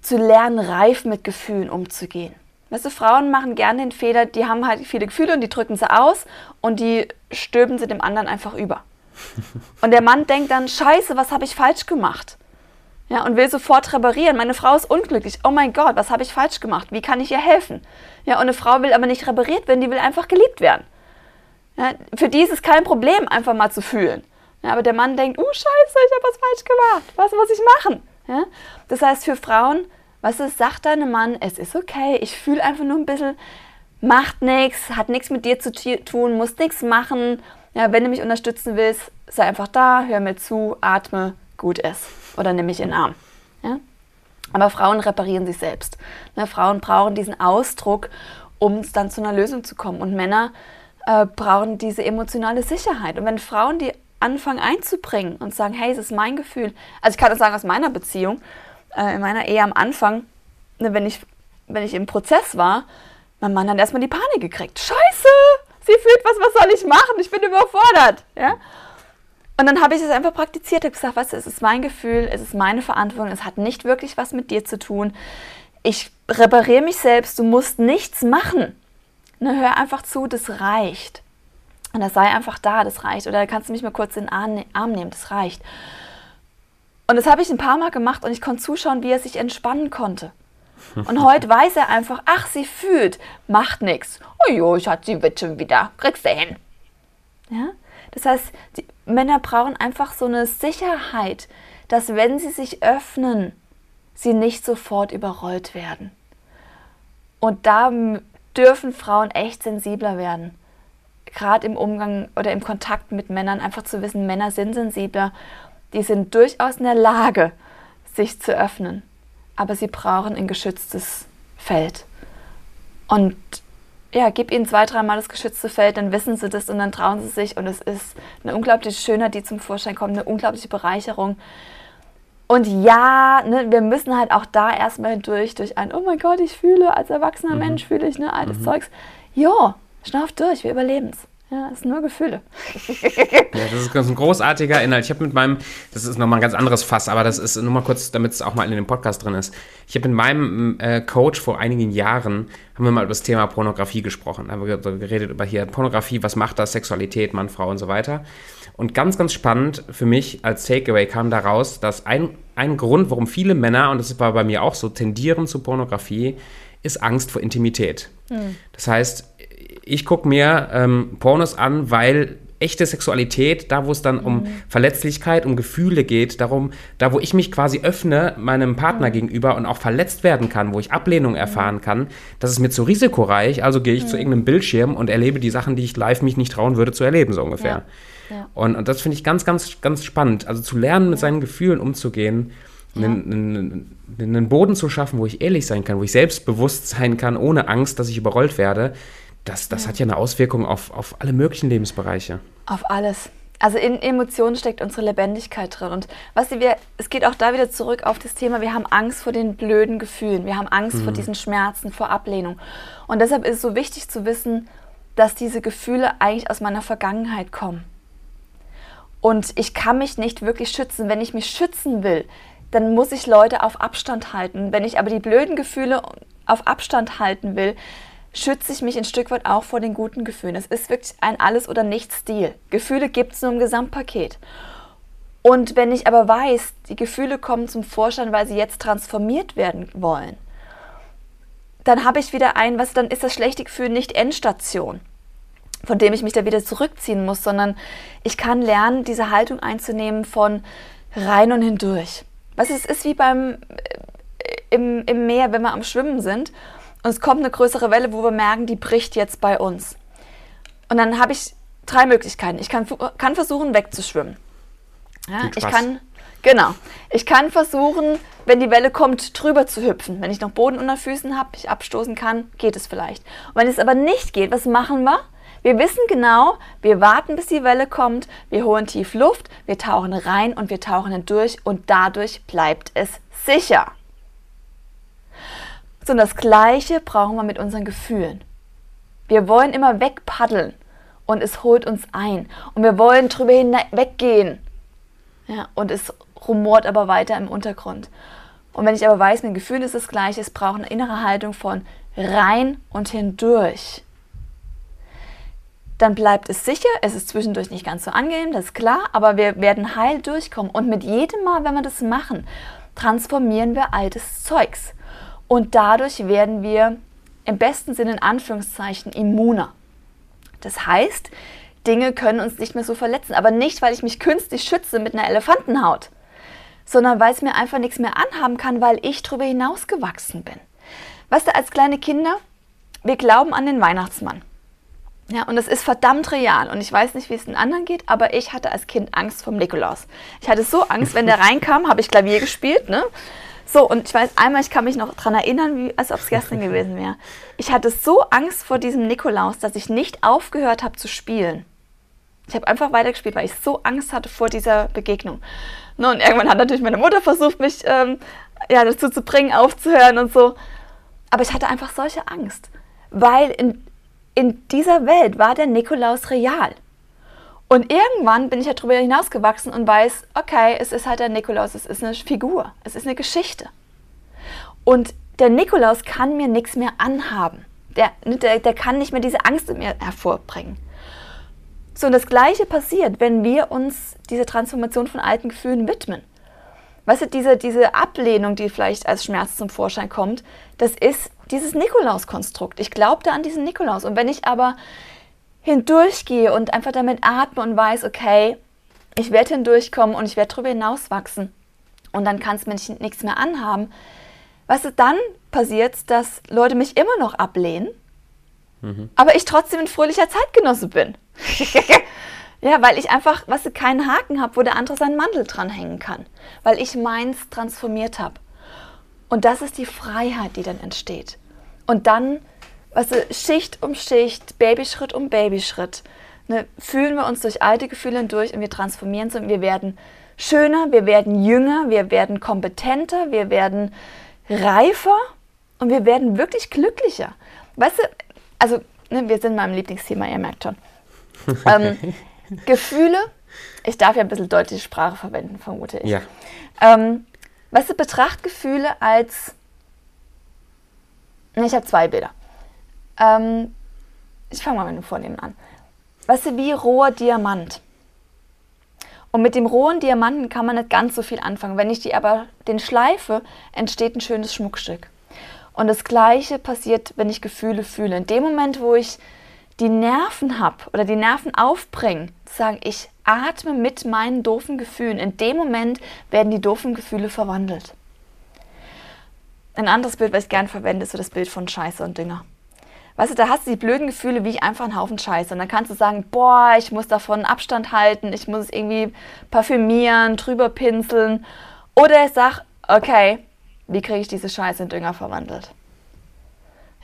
zu lernen, reif mit Gefühlen umzugehen. Weißt du, Frauen machen gerne den Fehler, die haben halt viele Gefühle und die drücken sie aus und die stülpen sie dem anderen einfach über. Und der Mann denkt dann, scheiße, was habe ich falsch gemacht? Ja, und will sofort reparieren. Meine Frau ist unglücklich. Oh mein Gott, was habe ich falsch gemacht? Wie kann ich ihr helfen? Ja, und eine Frau will aber nicht repariert werden, die will einfach geliebt werden. Ja, für die ist es kein Problem, einfach mal zu fühlen. Ja, aber der Mann denkt, oh scheiße, ich habe was falsch gemacht. Was muss ich machen? Ja? Das heißt, für Frauen, weißt du, sagt deinem Mann, es ist okay, ich fühle einfach nur ein bisschen, macht nichts, hat nichts mit dir zu tun, muss nichts machen. Ja, wenn du mich unterstützen willst, sei einfach da, hör mir zu, atme, gut ist. Oder nimm mich in den Arm. Ja? Aber Frauen reparieren sich selbst. Ne, Frauen brauchen diesen Ausdruck, um dann zu einer Lösung zu kommen. Und Männer äh, brauchen diese emotionale Sicherheit. Und wenn Frauen die anfangen einzubringen und sagen, hey, es ist mein Gefühl. Also ich kann das sagen aus meiner Beziehung, äh, in meiner Ehe am Anfang, ne, wenn, ich, wenn ich im Prozess war, mein Mann hat erstmal die Panik gekriegt. Scheiße, sie fühlt was, was soll ich machen? Ich bin überfordert. Ja? Und dann habe ich es einfach praktiziert, habe gesagt, weißt du, es ist mein Gefühl, es ist meine Verantwortung, es hat nicht wirklich was mit dir zu tun. Ich repariere mich selbst, du musst nichts machen. Ne, hör einfach zu, das reicht. Und das sei einfach da, das reicht. Oder kannst du mich mal kurz in den Arm, ne- nehmen, das reicht. Und das habe ich ein paar Mal gemacht und ich konnte zuschauen, wie er sich entspannen konnte. Und heute weiß er einfach, ach, sie fühlt, macht nichts. Oh jo, ich hatte sie wird schon wieder, kriegst du hin. Ja? Das heißt, die Männer brauchen einfach so eine Sicherheit, dass wenn sie sich öffnen, sie nicht sofort überrollt werden. Und da dürfen Frauen echt sensibler werden. Gerade im Umgang oder im Kontakt mit Männern, einfach zu wissen, Männer sind sensibler. Die sind durchaus in der Lage, sich zu öffnen. Aber sie brauchen ein geschütztes Feld. Und ja, gib ihnen zwei, dreimal das geschützte Feld, dann wissen sie das und dann trauen sie sich. Und es ist eine unglaubliche Schönheit, die zum Vorschein kommt, eine unglaubliche Bereicherung. Und ja, ne, wir müssen halt auch da erstmal durch, durch ein, oh mein Gott, ich fühle, als erwachsener Mensch fühle ich, ne, altes Zeugs. Jo, schnauf durch, wir überleben es. Ja, es sind nur Gefühle. ja, das ist ein großartiger Inhalt. Ich habe mit meinem, das ist nochmal ein ganz anderes Fass, aber das ist nur mal kurz, damit es auch mal in dem Podcast drin ist. Ich habe mit meinem äh, Coach vor einigen Jahren, haben wir mal über das Thema Pornografie gesprochen. Haben wir geredet über hier Pornografie, was macht das, Sexualität, Mann, Frau und so weiter. Und ganz, ganz spannend für mich als Takeaway kam daraus, dass ein, ein Grund, warum viele Männer, und das war bei mir auch so, tendieren zu Pornografie, ist Angst vor Intimität. Mhm. Das heißt, ich gucke mir ähm, Pornos an, weil echte Sexualität, da wo es dann mhm. um Verletzlichkeit, um Gefühle geht, darum, da wo ich mich quasi öffne meinem Partner mhm. gegenüber und auch verletzt werden kann, wo ich Ablehnung mhm. erfahren kann, das ist mir zu risikoreich, also gehe ich zu mhm. irgendeinem Bildschirm und erlebe die Sachen, die ich live mich nicht trauen würde zu erleben, so ungefähr. Ja. Ja. Und, und das finde ich ganz, ganz, ganz spannend. Also zu lernen, mit seinen Gefühlen umzugehen, ja. einen, einen, einen Boden zu schaffen, wo ich ehrlich sein kann, wo ich selbstbewusst sein kann, ohne Angst, dass ich überrollt werde das, das ja. hat ja eine Auswirkung auf, auf alle möglichen Lebensbereiche. Auf alles. Also in Emotionen steckt unsere Lebendigkeit drin. Und was wir, es geht auch da wieder zurück auf das Thema, wir haben Angst vor den blöden Gefühlen, wir haben Angst mhm. vor diesen Schmerzen, vor Ablehnung. Und deshalb ist es so wichtig zu wissen, dass diese Gefühle eigentlich aus meiner Vergangenheit kommen. Und ich kann mich nicht wirklich schützen. Wenn ich mich schützen will, dann muss ich Leute auf Abstand halten. Wenn ich aber die blöden Gefühle auf Abstand halten will, schütze ich mich ein Stück weit auch vor den guten Gefühlen. Es ist wirklich ein Alles- oder Nichts-Stil. Gefühle gibt es nur im Gesamtpaket. Und wenn ich aber weiß, die Gefühle kommen zum Vorschein, weil sie jetzt transformiert werden wollen, dann habe ich wieder ein, was dann ist das schlechte Gefühl nicht Endstation, von dem ich mich da wieder zurückziehen muss, sondern ich kann lernen, diese Haltung einzunehmen von rein und hindurch. Was es ist wie beim äh, im, im Meer, wenn wir am Schwimmen sind und es kommt eine größere Welle, wo wir merken, die bricht jetzt bei uns. Und dann habe ich drei Möglichkeiten. Ich kann, kann versuchen, wegzuschwimmen. Ja, ich kann, genau. Ich kann versuchen, wenn die Welle kommt, drüber zu hüpfen. Wenn ich noch Boden unter Füßen habe, ich abstoßen kann, geht es vielleicht. Und wenn es aber nicht geht, was machen wir? Wir wissen genau, wir warten, bis die Welle kommt, wir holen tief Luft, wir tauchen rein und wir tauchen hindurch und dadurch bleibt es sicher. Und das Gleiche brauchen wir mit unseren Gefühlen. Wir wollen immer wegpaddeln und es holt uns ein. Und wir wollen drüber hinweggehen. Ja, und es rumort aber weiter im Untergrund. Und wenn ich aber weiß, mein Gefühl ist das Gleiche, es braucht eine innere Haltung von rein und hindurch. Dann bleibt es sicher, es ist zwischendurch nicht ganz so angenehm, das ist klar, aber wir werden heil durchkommen. Und mit jedem Mal, wenn wir das machen, transformieren wir altes Zeugs. Und dadurch werden wir im besten Sinne in Anführungszeichen immuner. Das heißt, Dinge können uns nicht mehr so verletzen. Aber nicht, weil ich mich künstlich schütze mit einer Elefantenhaut, sondern weil es mir einfach nichts mehr anhaben kann, weil ich darüber hinausgewachsen bin. Weißt du, als kleine Kinder, wir glauben an den Weihnachtsmann. Ja, und es ist verdammt real. Und ich weiß nicht, wie es den anderen geht, aber ich hatte als Kind Angst vom Nikolaus. Ich hatte so Angst, wenn der reinkam, habe ich Klavier gespielt, ne? So, und ich weiß einmal, ich kann mich noch daran erinnern, wie, als ob es gestern gewesen wäre. Ich hatte so Angst vor diesem Nikolaus, dass ich nicht aufgehört habe zu spielen. Ich habe einfach weitergespielt, weil ich so Angst hatte vor dieser Begegnung. Ne, und irgendwann hat natürlich meine Mutter versucht, mich ähm, ja, dazu zu bringen, aufzuhören und so. Aber ich hatte einfach solche Angst, weil in, in dieser Welt war der Nikolaus real. Und irgendwann bin ich ja darüber hinausgewachsen und weiß, okay, es ist halt der Nikolaus, es ist eine Figur, es ist eine Geschichte. Und der Nikolaus kann mir nichts mehr anhaben. Der, der, der kann nicht mehr diese Angst in mir hervorbringen. So, und das Gleiche passiert, wenn wir uns dieser Transformation von alten Gefühlen widmen. Weißt du, diese, diese Ablehnung, die vielleicht als Schmerz zum Vorschein kommt, das ist dieses Nikolaus-Konstrukt. Ich glaubte an diesen Nikolaus. Und wenn ich aber hindurchgehe und einfach damit atme und weiß, okay, ich werde hindurchkommen und ich werde darüber hinaus wachsen und dann kann es mir nicht, nichts mehr anhaben. Was ist dann passiert, dass Leute mich immer noch ablehnen, mhm. aber ich trotzdem ein fröhlicher Zeitgenosse bin. ja, weil ich einfach, was weißt keinen Haken habe, wo der andere seinen Mandel dranhängen kann, weil ich meins transformiert habe. Und das ist die Freiheit, die dann entsteht. Und dann weißt du, Schicht um Schicht, Babyschritt um Babyschritt, ne, fühlen wir uns durch alte Gefühle hindurch und wir transformieren sie und wir werden schöner, wir werden jünger, wir werden kompetenter, wir werden reifer und wir werden wirklich glücklicher. Weißt du, also ne, wir sind meinem Lieblingsthema, ihr merkt schon. ähm, Gefühle, ich darf ja ein bisschen deutliche Sprache verwenden, vermute ich. Ja. Ähm, weißt du, betracht Gefühle als. Ich habe zwei Bilder. Ähm, ich fange mal mit dem Vornehmen an. Weißt du, wie roher Diamant. Und mit dem rohen Diamanten kann man nicht ganz so viel anfangen. Wenn ich die aber den schleife, entsteht ein schönes Schmuckstück. Und das Gleiche passiert, wenn ich Gefühle fühle. In dem Moment, wo ich die Nerven habe oder die Nerven aufbringe, zu sagen, ich atme mit meinen doofen Gefühlen, in dem Moment werden die doofen Gefühle verwandelt. Ein anderes Bild, was ich gern verwende, ist so das Bild von Scheiße und Dünger. Weißt du, da hast du die blöden Gefühle wie ich einfach einen Haufen Scheiße. Und dann kannst du sagen, boah, ich muss davon Abstand halten, ich muss es irgendwie parfümieren, drüber pinseln. Oder ich sag, okay, wie kriege ich diese Scheiße in Dünger verwandelt?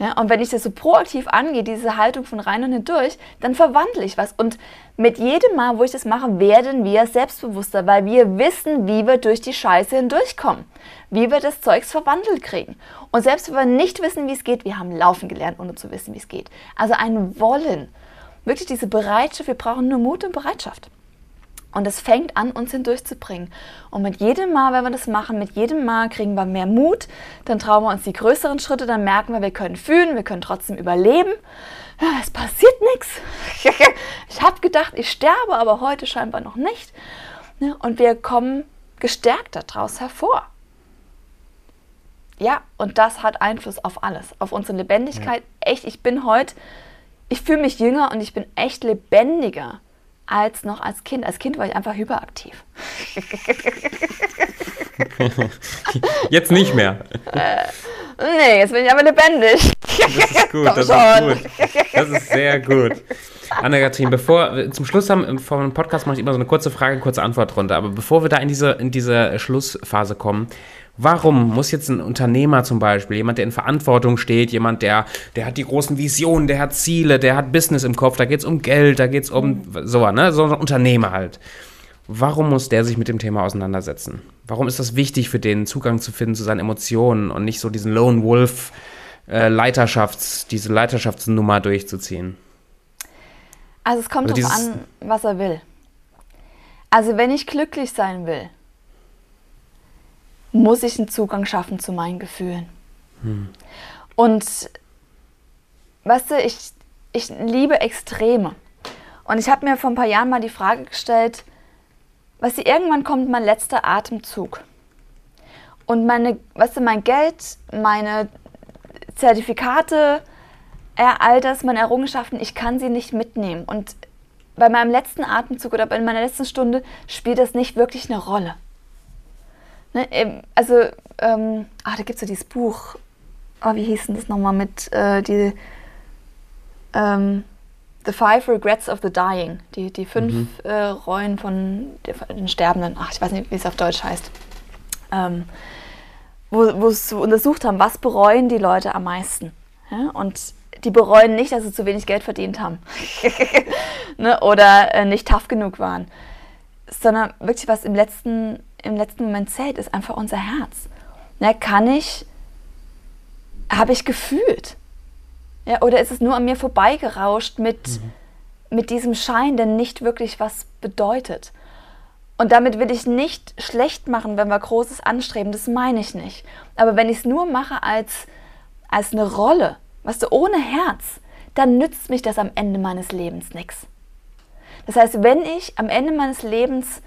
Ja, und wenn ich das so proaktiv angehe, diese Haltung von rein und hindurch, dann verwandle ich was. Und mit jedem Mal, wo ich das mache, werden wir selbstbewusster, weil wir wissen, wie wir durch die Scheiße hindurchkommen, wie wir das Zeugs verwandelt kriegen. Und selbst wenn wir nicht wissen, wie es geht, wir haben laufen gelernt, ohne zu wissen, wie es geht. Also ein Wollen, wirklich diese Bereitschaft, wir brauchen nur Mut und Bereitschaft. Und es fängt an, uns hindurchzubringen. Und mit jedem Mal, wenn wir das machen, mit jedem Mal kriegen wir mehr Mut, dann trauen wir uns die größeren Schritte, dann merken wir, wir können fühlen, wir können trotzdem überleben. Ja, es passiert nichts. Ich habe gedacht, ich sterbe, aber heute scheinbar noch nicht. Und wir kommen gestärkt daraus hervor. Ja, und das hat Einfluss auf alles, auf unsere Lebendigkeit. Ja. Echt, ich bin heute, ich fühle mich jünger und ich bin echt lebendiger als noch als Kind. Als Kind war ich einfach hyperaktiv. Jetzt nicht mehr. Äh, nee, jetzt bin ich aber lebendig. Das ist gut, das ist gut. Das ist sehr gut. Anna-Kathrin, bevor wir zum Schluss haben, vor dem Podcast mache ich immer so eine kurze Frage, kurze Antwort runter. Aber bevor wir da in diese, in diese Schlussphase kommen, Warum muss jetzt ein Unternehmer zum Beispiel, jemand, der in Verantwortung steht, jemand, der, der hat die großen Visionen, der hat Ziele, der hat Business im Kopf, da geht es um Geld, da geht es um so, ne, so ein Unternehmer halt. Warum muss der sich mit dem Thema auseinandersetzen? Warum ist das wichtig für den, Zugang zu finden zu seinen Emotionen und nicht so diesen Lone Wolf äh, Leiterschafts, diese Leiterschaftsnummer durchzuziehen? Also es kommt also darauf an, was er will. Also wenn ich glücklich sein will, muss ich einen Zugang schaffen zu meinen Gefühlen. Hm. Und weißt du, ich, ich liebe Extreme. Und ich habe mir vor ein paar Jahren mal die Frage gestellt, was du, irgendwann kommt mein letzter Atemzug. Und meine, weißt du, mein Geld, meine Zertifikate, all das, meine Errungenschaften, ich kann sie nicht mitnehmen. Und bei meinem letzten Atemzug oder bei meiner letzten Stunde spielt das nicht wirklich eine Rolle. Ne, also, ähm, ah, da gibt es so dieses Buch, oh, wie hieß denn das nochmal mit äh, die, ähm, The Five Regrets of the Dying, die, die fünf mhm. äh, Reuen von den Sterbenden, ach, ich weiß nicht, wie es auf Deutsch heißt, ähm, wo sie untersucht haben, was bereuen die Leute am meisten. Ja? Und die bereuen nicht, dass sie zu wenig Geld verdient haben ne? oder äh, nicht tough genug waren, sondern wirklich was im letzten im letzten Moment zählt, ist einfach unser Herz. Ja, kann ich, habe ich gefühlt? Ja, oder ist es nur an mir vorbeigerauscht mit, mhm. mit diesem Schein, der nicht wirklich was bedeutet? Und damit will ich nicht schlecht machen, wenn wir Großes anstreben, das meine ich nicht. Aber wenn ich es nur mache als, als eine Rolle, was du, ohne Herz, dann nützt mich das am Ende meines Lebens nichts. Das heißt, wenn ich am Ende meines Lebens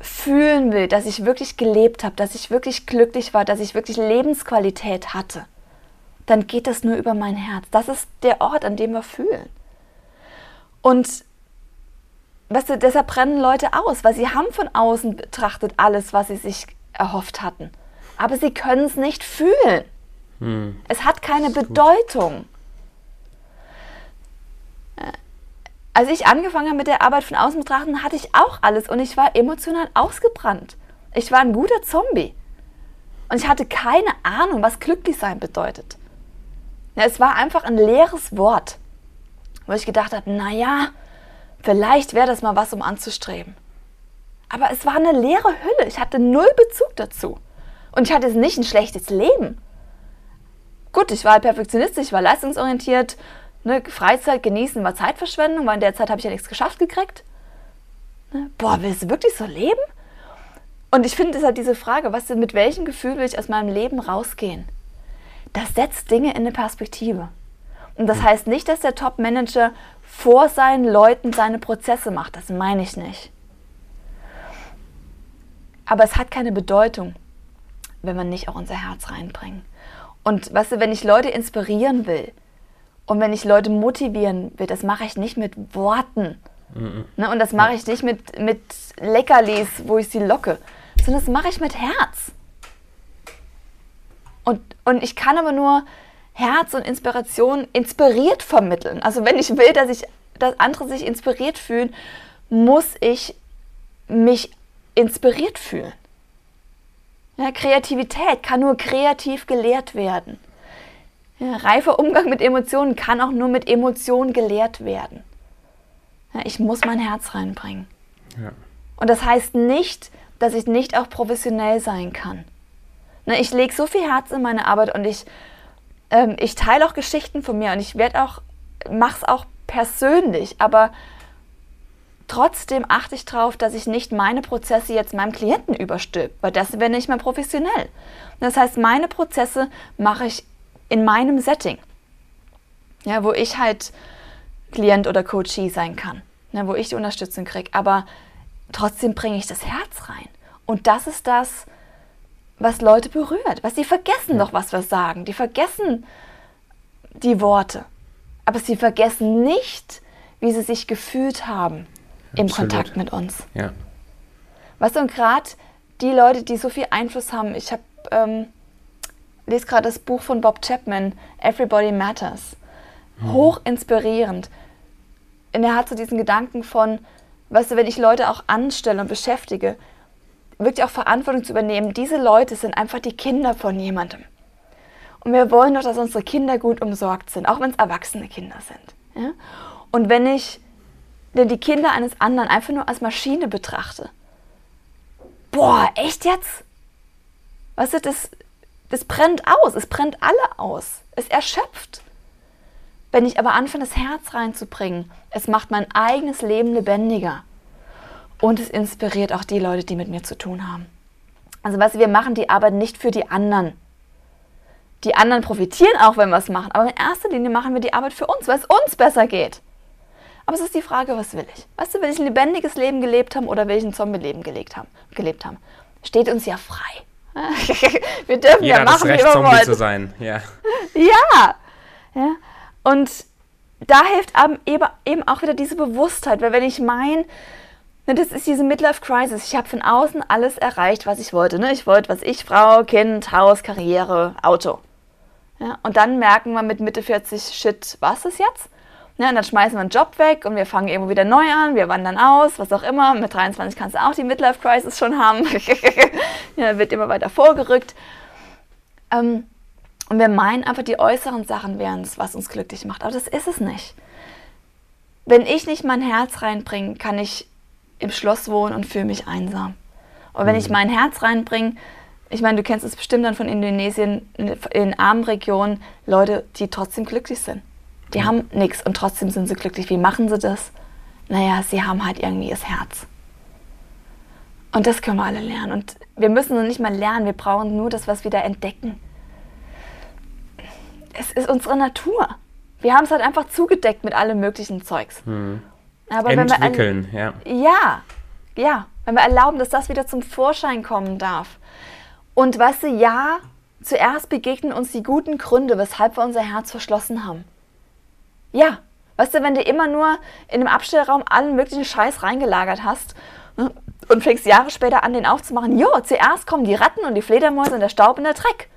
fühlen will, dass ich wirklich gelebt habe, dass ich wirklich glücklich war, dass ich wirklich Lebensqualität hatte, dann geht das nur über mein Herz. Das ist der Ort, an dem wir fühlen. Und weißt du, deshalb brennen Leute aus, weil sie haben von außen betrachtet alles, was sie sich erhofft hatten. Aber sie können es nicht fühlen. Hm. Es hat keine Bedeutung. Als ich angefangen habe mit der Arbeit von außen betrachten, hatte ich auch alles und ich war emotional ausgebrannt. Ich war ein guter Zombie. Und ich hatte keine Ahnung, was glücklich sein bedeutet. Ja, es war einfach ein leeres Wort, wo ich gedacht habe, naja, vielleicht wäre das mal was, um anzustreben. Aber es war eine leere Hülle. Ich hatte null Bezug dazu. Und ich hatte nicht ein schlechtes Leben. Gut, ich war perfektionistisch, ich war leistungsorientiert, Ne, Freizeit genießen war Zeitverschwendung, weil in der Zeit habe ich ja nichts geschafft gekriegt. Ne? Boah, willst du wirklich so leben? Und ich finde deshalb diese Frage, was mit welchem Gefühl will ich aus meinem Leben rausgehen? Das setzt Dinge in eine Perspektive. Und das heißt nicht, dass der Top-Manager vor seinen Leuten seine Prozesse macht. Das meine ich nicht. Aber es hat keine Bedeutung, wenn wir nicht auch unser Herz reinbringen. Und weißt du, wenn ich Leute inspirieren will und wenn ich Leute motivieren will, das mache ich nicht mit Worten. Mhm. Ne, und das mache ich nicht mit, mit Leckerlis, wo ich sie locke, sondern das mache ich mit Herz. Und, und ich kann aber nur Herz und Inspiration inspiriert vermitteln. Also wenn ich will, dass, ich, dass andere sich inspiriert fühlen, muss ich mich inspiriert fühlen. Ja, Kreativität kann nur kreativ gelehrt werden. Ja, reifer Umgang mit Emotionen kann auch nur mit Emotionen gelehrt werden. Ja, ich muss mein Herz reinbringen. Ja. Und das heißt nicht, dass ich nicht auch professionell sein kann. Na, ich lege so viel Herz in meine Arbeit und ich, ähm, ich teile auch Geschichten von mir und ich werde auch, mache es auch persönlich, aber Trotzdem achte ich darauf, dass ich nicht meine Prozesse jetzt meinem Klienten überstülpe, weil das wäre nicht mehr professionell. Das heißt, meine Prozesse mache ich in meinem Setting, ja, wo ich halt Klient oder Coachee sein kann, ja, wo ich die Unterstützung kriege. Aber trotzdem bringe ich das Herz rein. Und das ist das, was Leute berührt. Was sie vergessen doch, was wir sagen. Die vergessen die Worte. Aber sie vergessen nicht, wie sie sich gefühlt haben im Kontakt mit uns. Ja. Du, und gerade die Leute, die so viel Einfluss haben, ich habe ähm, lese gerade das Buch von Bob Chapman, Everybody Matters. Mhm. Hoch inspirierend. Und er hat so diesen Gedanken von, weißt du, wenn ich Leute auch anstelle und beschäftige, wirklich auch Verantwortung zu übernehmen. Diese Leute sind einfach die Kinder von jemandem. Und wir wollen doch, dass unsere Kinder gut umsorgt sind, auch wenn es erwachsene Kinder sind. Ja? Und wenn ich denn die Kinder eines anderen einfach nur als Maschine betrachte. Boah, echt jetzt? Weißt du, das, das brennt aus, es brennt alle aus, es erschöpft. Wenn ich aber anfange, das Herz reinzubringen, es macht mein eigenes Leben lebendiger. Und es inspiriert auch die Leute, die mit mir zu tun haben. Also du, wir machen die Arbeit nicht für die anderen. Die anderen profitieren auch, wenn wir es machen. Aber in erster Linie machen wir die Arbeit für uns, weil es uns besser geht. Aber es ist die Frage, was will ich? Weißt du, will ich ein lebendiges Leben gelebt haben oder will ich ein Zombie-Leben gelebt haben, gelebt haben? Steht uns ja frei. wir dürfen Jeder ja machen, das Recht, wie wir Zombie zu sein. Ja. ja. ja. Und da hilft eben auch wieder diese Bewusstheit, weil wenn ich meine, das ist diese Midlife Crisis. Ich habe von außen alles erreicht, was ich wollte. Ne? Ich wollte, was ich, Frau, Kind, Haus, Karriere, Auto. Ja? Und dann merken wir mit Mitte 40, shit, was ist jetzt? Ja, und dann schmeißen wir einen Job weg und wir fangen irgendwo wieder neu an, wir wandern aus, was auch immer. Mit 23 kannst du auch die Midlife Crisis schon haben. ja, wird immer weiter vorgerückt. Ähm, und wir meinen einfach, die äußeren Sachen wären es, was uns glücklich macht. Aber das ist es nicht. Wenn ich nicht mein Herz reinbringe, kann ich im Schloss wohnen und fühle mich einsam. Und wenn mhm. ich mein Herz reinbringe, ich meine, du kennst es bestimmt dann von Indonesien, in armen Regionen, Leute, die trotzdem glücklich sind. Die haben nichts und trotzdem sind sie glücklich. Wie machen sie das? Naja, sie haben halt irgendwie das Herz. Und das können wir alle lernen. Und wir müssen noch nicht mal lernen, wir brauchen nur das, was wir da entdecken. Es ist unsere Natur. Wir haben es halt einfach zugedeckt mit allem möglichen Zeugs. Hm. Aber Entwickeln, wenn wir, ja. Ja, ja. Wenn wir erlauben, dass das wieder zum Vorschein kommen darf. Und weißt du, ja, zuerst begegnen uns die guten Gründe, weshalb wir unser Herz verschlossen haben. Ja, weißt du, wenn du immer nur in dem Abstellraum allen möglichen Scheiß reingelagert hast ne, und fängst Jahre später an, den aufzumachen, jo, zuerst kommen die Ratten und die Fledermäuse und der Staub und der Dreck.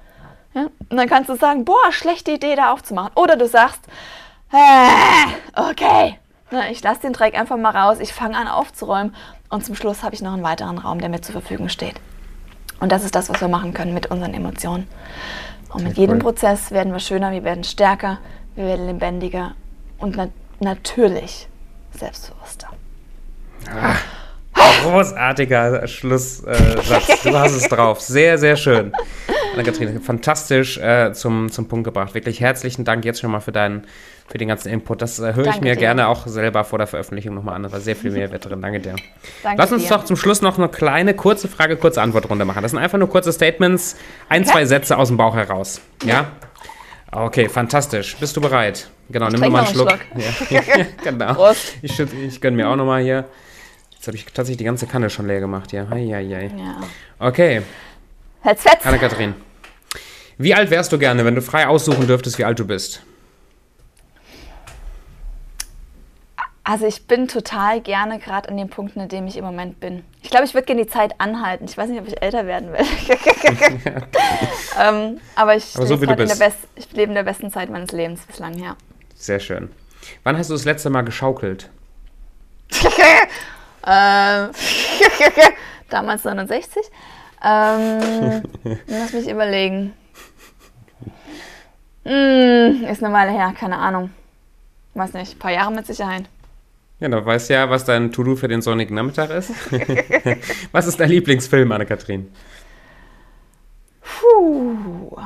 Ja, und dann kannst du sagen, boah, schlechte Idee, da aufzumachen. Oder du sagst, äh, okay, ne, ich lasse den Dreck einfach mal raus, ich fange an aufzuräumen und zum Schluss habe ich noch einen weiteren Raum, der mir zur Verfügung steht. Und das ist das, was wir machen können mit unseren Emotionen. Und mit jedem Prozess werden wir schöner, wir werden stärker, wir werden lebendiger und na natürlich selbstbewusster. Ah, großartiger Schlusssatz. du hast es drauf. Sehr, sehr schön. Anne-Kathrin, fantastisch äh, zum, zum Punkt gebracht. Wirklich herzlichen Dank jetzt schon mal für deinen für den ganzen Input. Das äh, höre ich mir dir. gerne auch selber vor der Veröffentlichung nochmal an. Da war sehr viel Mehrwert drin. Danke dir. Danke Lass uns dir. doch zum Schluss noch eine kleine, kurze Frage, kurze Antwortrunde machen. Das sind einfach nur kurze Statements, ein, okay. zwei Sätze aus dem Bauch heraus. Ja? Okay, fantastisch. Bist du bereit? Genau, ich nimm nur mal einen Schluck. Schluck. Ja. genau. Prost. Ich, ich gönne mir auch nochmal hier. Jetzt habe ich tatsächlich die ganze Kanne schon leer gemacht hier. Hei, hei, hei. Ja. Okay. Hetz, hetz. Anne-Kathrin. Wie alt wärst du gerne, wenn du frei aussuchen dürftest, wie alt du bist? Also ich bin total gerne gerade an dem Punkt, in dem ich im Moment bin. Ich glaube, ich würde gerne die Zeit anhalten. Ich weiß nicht, ob ich älter werden will. ähm, aber ich, aber so lebe in der ich lebe in der besten Zeit meines Lebens bislang, ja. Sehr schön. Wann hast du das letzte Mal geschaukelt? ähm, damals 69. Ähm, lass mich überlegen. Hm, ist eine Weile her, keine Ahnung. Weiß nicht, ein paar Jahre mit Sicherheit. Ja, du weißt ja, was dein To-Do für den sonnigen Nachmittag ist. was ist dein Lieblingsfilm, Anne-Kathrin? Puh.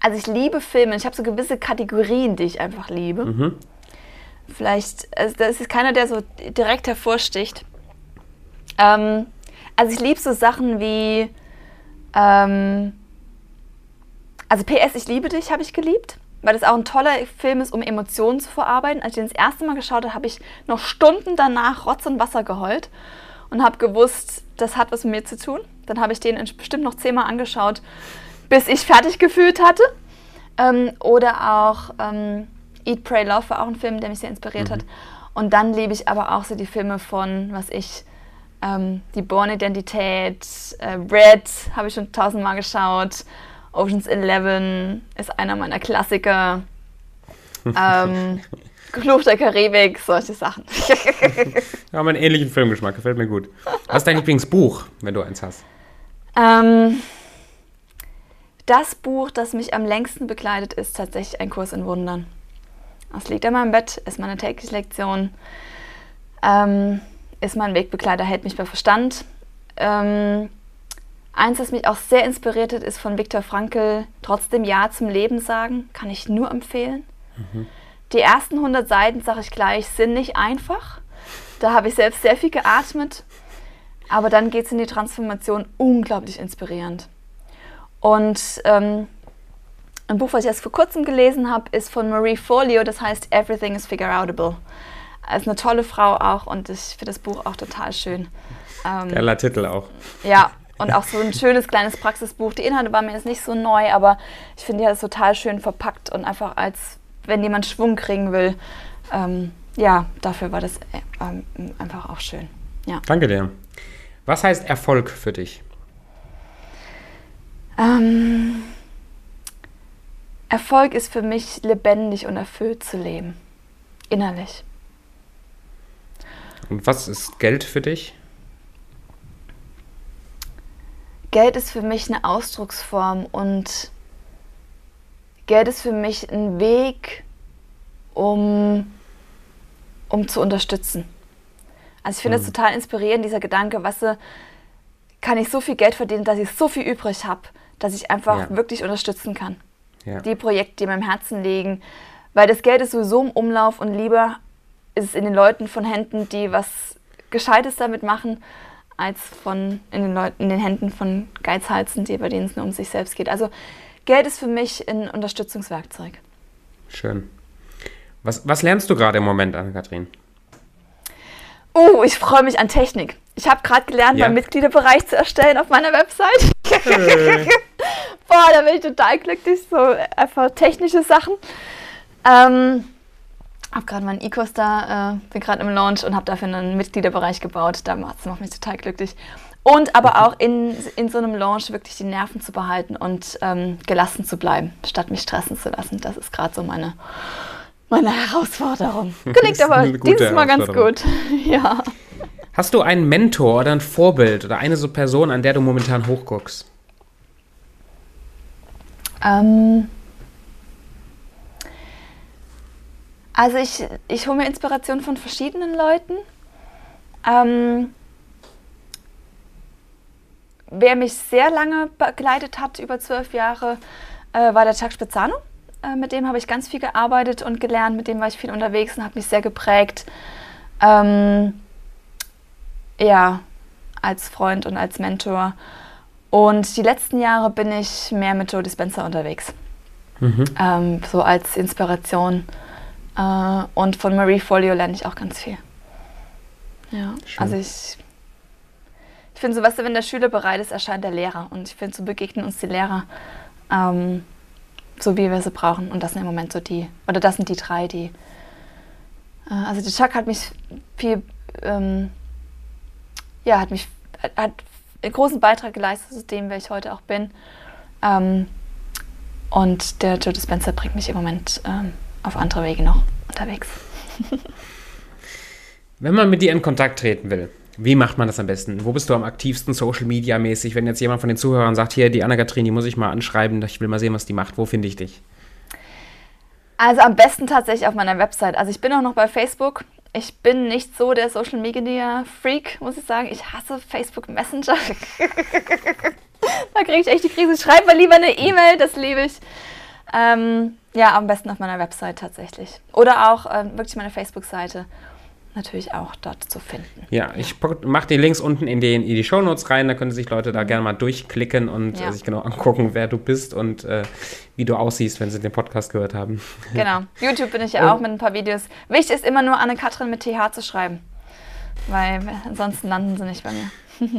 Also ich liebe Filme. Ich habe so gewisse Kategorien, die ich einfach liebe. Mhm. Vielleicht, also das ist keiner, der so direkt hervorsticht. Ähm, also ich liebe so Sachen wie, ähm, also PS, ich liebe dich, habe ich geliebt weil das auch ein toller Film ist, um Emotionen zu verarbeiten. Als ich den das erste Mal geschaut habe, habe ich noch Stunden danach Rotz und Wasser geheult und habe gewusst, das hat was mit mir zu tun. Dann habe ich den bestimmt noch zehnmal angeschaut, bis ich fertig gefühlt hatte. Ähm, oder auch ähm, Eat, Pray, Love war auch ein Film, der mich sehr inspiriert mhm. hat. Und dann liebe ich aber auch so die Filme von, was ich, ähm, die Born-Identität, äh, Red habe ich schon tausendmal geschaut. Oceans 11 ist einer meiner Klassiker. ähm, Fluch der Karibik, solche Sachen. Wir haben einen ähnlichen Filmgeschmack, gefällt mir gut. Was ist dein Lieblingsbuch, wenn du eins hast? Ähm, das Buch, das mich am längsten begleitet, ist tatsächlich Ein Kurs in Wundern. Das liegt in meinem Bett, ist meine tägliche Lektion, ähm, ist mein Wegbegleiter, hält mich bei Verstand. Ähm, Eins, was mich auch sehr inspiriert hat, ist von Viktor Frankl, trotzdem Ja zum Leben sagen, kann ich nur empfehlen. Mhm. Die ersten 100 Seiten, sage ich gleich, sind nicht einfach. Da habe ich selbst sehr viel geatmet. Aber dann geht es in die Transformation unglaublich inspirierend. Und ähm, ein Buch, was ich erst vor kurzem gelesen habe, ist von Marie Folio, das heißt Everything is Figure Outable. Ist eine tolle Frau auch und ich finde das Buch auch total schön. Ähm, Geiler Titel auch. Ja, und auch so ein schönes kleines Praxisbuch. Die Inhalte waren mir jetzt nicht so neu, aber ich finde, die hat es total schön verpackt und einfach als, wenn jemand Schwung kriegen will, ähm, ja, dafür war das äh, ähm, einfach auch schön. Ja. Danke dir. Was heißt Erfolg für dich? Ähm, Erfolg ist für mich lebendig und erfüllt zu leben. Innerlich. Und was ist Geld für dich? Geld ist für mich eine Ausdrucksform und Geld ist für mich ein Weg, um, um zu unterstützen. Also ich finde es mhm. total inspirierend, dieser Gedanke, was kann ich so viel Geld verdienen, dass ich so viel übrig habe, dass ich einfach ja. wirklich unterstützen kann. Ja. Die Projekte, die meinem Herzen liegen. Weil das Geld ist sowieso im Umlauf und lieber ist es in den Leuten von Händen, die was Gescheites damit machen, als von in den, Leuten, in den Händen von Geizhalsen, die, bei denen es nur um sich selbst geht. Also Geld ist für mich ein Unterstützungswerkzeug. Schön. Was, was lernst du gerade im Moment, Anne-Kathrin? Oh, ich freue mich an Technik. Ich habe gerade gelernt, ja. meinen Mitgliederbereich zu erstellen auf meiner Website. Hey. Boah, da bin ich total glücklich. So einfach technische Sachen. Ähm, habe gerade meinen E-Kurs da, äh, bin gerade im Launch und habe dafür einen Mitgliederbereich gebaut. Das macht mich total glücklich. Und aber auch in, in so einem Launch wirklich die Nerven zu behalten und ähm, gelassen zu bleiben, statt mich stressen zu lassen. Das ist gerade so meine, meine Herausforderung. Gelingt aber dieses Mal ganz gut. ja. Hast du einen Mentor oder ein Vorbild oder eine so Person, an der du momentan hochguckst? Ähm Also ich, ich hole mir Inspiration von verschiedenen Leuten. Ähm, wer mich sehr lange begleitet hat, über zwölf Jahre, äh, war der Chuck Spezzano. Äh, mit dem habe ich ganz viel gearbeitet und gelernt, mit dem war ich viel unterwegs und hat mich sehr geprägt. Ähm, ja, als Freund und als Mentor. Und die letzten Jahre bin ich mehr mit Joe Dispenza unterwegs. Mhm. Ähm, so als Inspiration. Äh, und von Marie Folio lerne ich auch ganz viel. Ja, Schön. also ich, ich finde so, weißt du, wenn der Schüler bereit ist, erscheint der Lehrer. Und ich finde, so begegnen uns die Lehrer ähm, so, wie wir sie brauchen. Und das sind im Moment so die, oder das sind die drei, die. Äh, also der Chuck hat mich viel, ähm, ja, hat mich, hat einen großen Beitrag geleistet zu dem, wer ich heute auch bin. Ähm, und der Joe Dispenza bringt mich im Moment ähm, auf andere Wege noch unterwegs. Wenn man mit dir in Kontakt treten will, wie macht man das am besten? Wo bist du am aktivsten Social Media mäßig? Wenn jetzt jemand von den Zuhörern sagt, hier, die Anna-Kathrin, die muss ich mal anschreiben, ich will mal sehen, was die macht, wo finde ich dich? Also am besten tatsächlich auf meiner Website. Also ich bin auch noch bei Facebook ich bin nicht so der Social Media Freak, muss ich sagen. Ich hasse Facebook Messenger. da kriege ich echt die Krise. Schreib mal lieber eine E-Mail, das liebe ich. Ähm, ja, am besten auf meiner Website tatsächlich. Oder auch ähm, wirklich meine Facebook-Seite natürlich auch dort zu finden. Ja, ich mache die Links unten in, den, in die Shownotes rein, da können sich Leute da gerne mal durchklicken und ja. sich genau angucken, wer du bist und äh, wie du aussiehst, wenn sie den Podcast gehört haben. Genau. YouTube bin ich ja auch mit ein paar Videos. Wichtig ist immer nur Anne-Katrin mit TH zu schreiben, weil ansonsten landen sie nicht bei mir.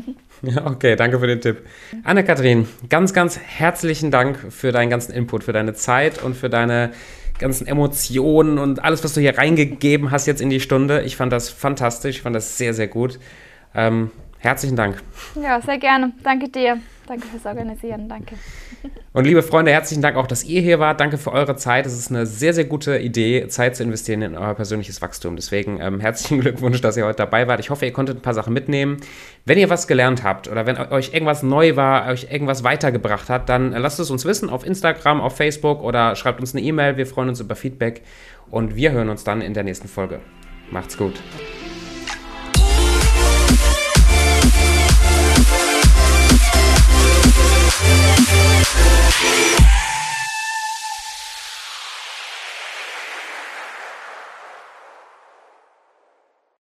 Ja, okay, danke für den Tipp. Anne-Kathrin, ganz, ganz herzlichen Dank für deinen ganzen Input, für deine Zeit und für deine ganzen Emotionen und alles, was du hier reingegeben hast jetzt in die Stunde. Ich fand das fantastisch, ich fand das sehr, sehr gut. Ähm, herzlichen Dank. Ja, sehr gerne. Danke dir. Danke fürs Organisieren. Danke. Und liebe Freunde, herzlichen Dank auch, dass ihr hier wart. Danke für eure Zeit. Es ist eine sehr, sehr gute Idee, Zeit zu investieren in euer persönliches Wachstum. Deswegen ähm, herzlichen Glückwunsch, dass ihr heute dabei wart. Ich hoffe, ihr konntet ein paar Sachen mitnehmen. Wenn ihr was gelernt habt oder wenn euch irgendwas neu war, euch irgendwas weitergebracht hat, dann lasst es uns wissen auf Instagram, auf Facebook oder schreibt uns eine E-Mail. Wir freuen uns über Feedback und wir hören uns dann in der nächsten Folge. Macht's gut. thank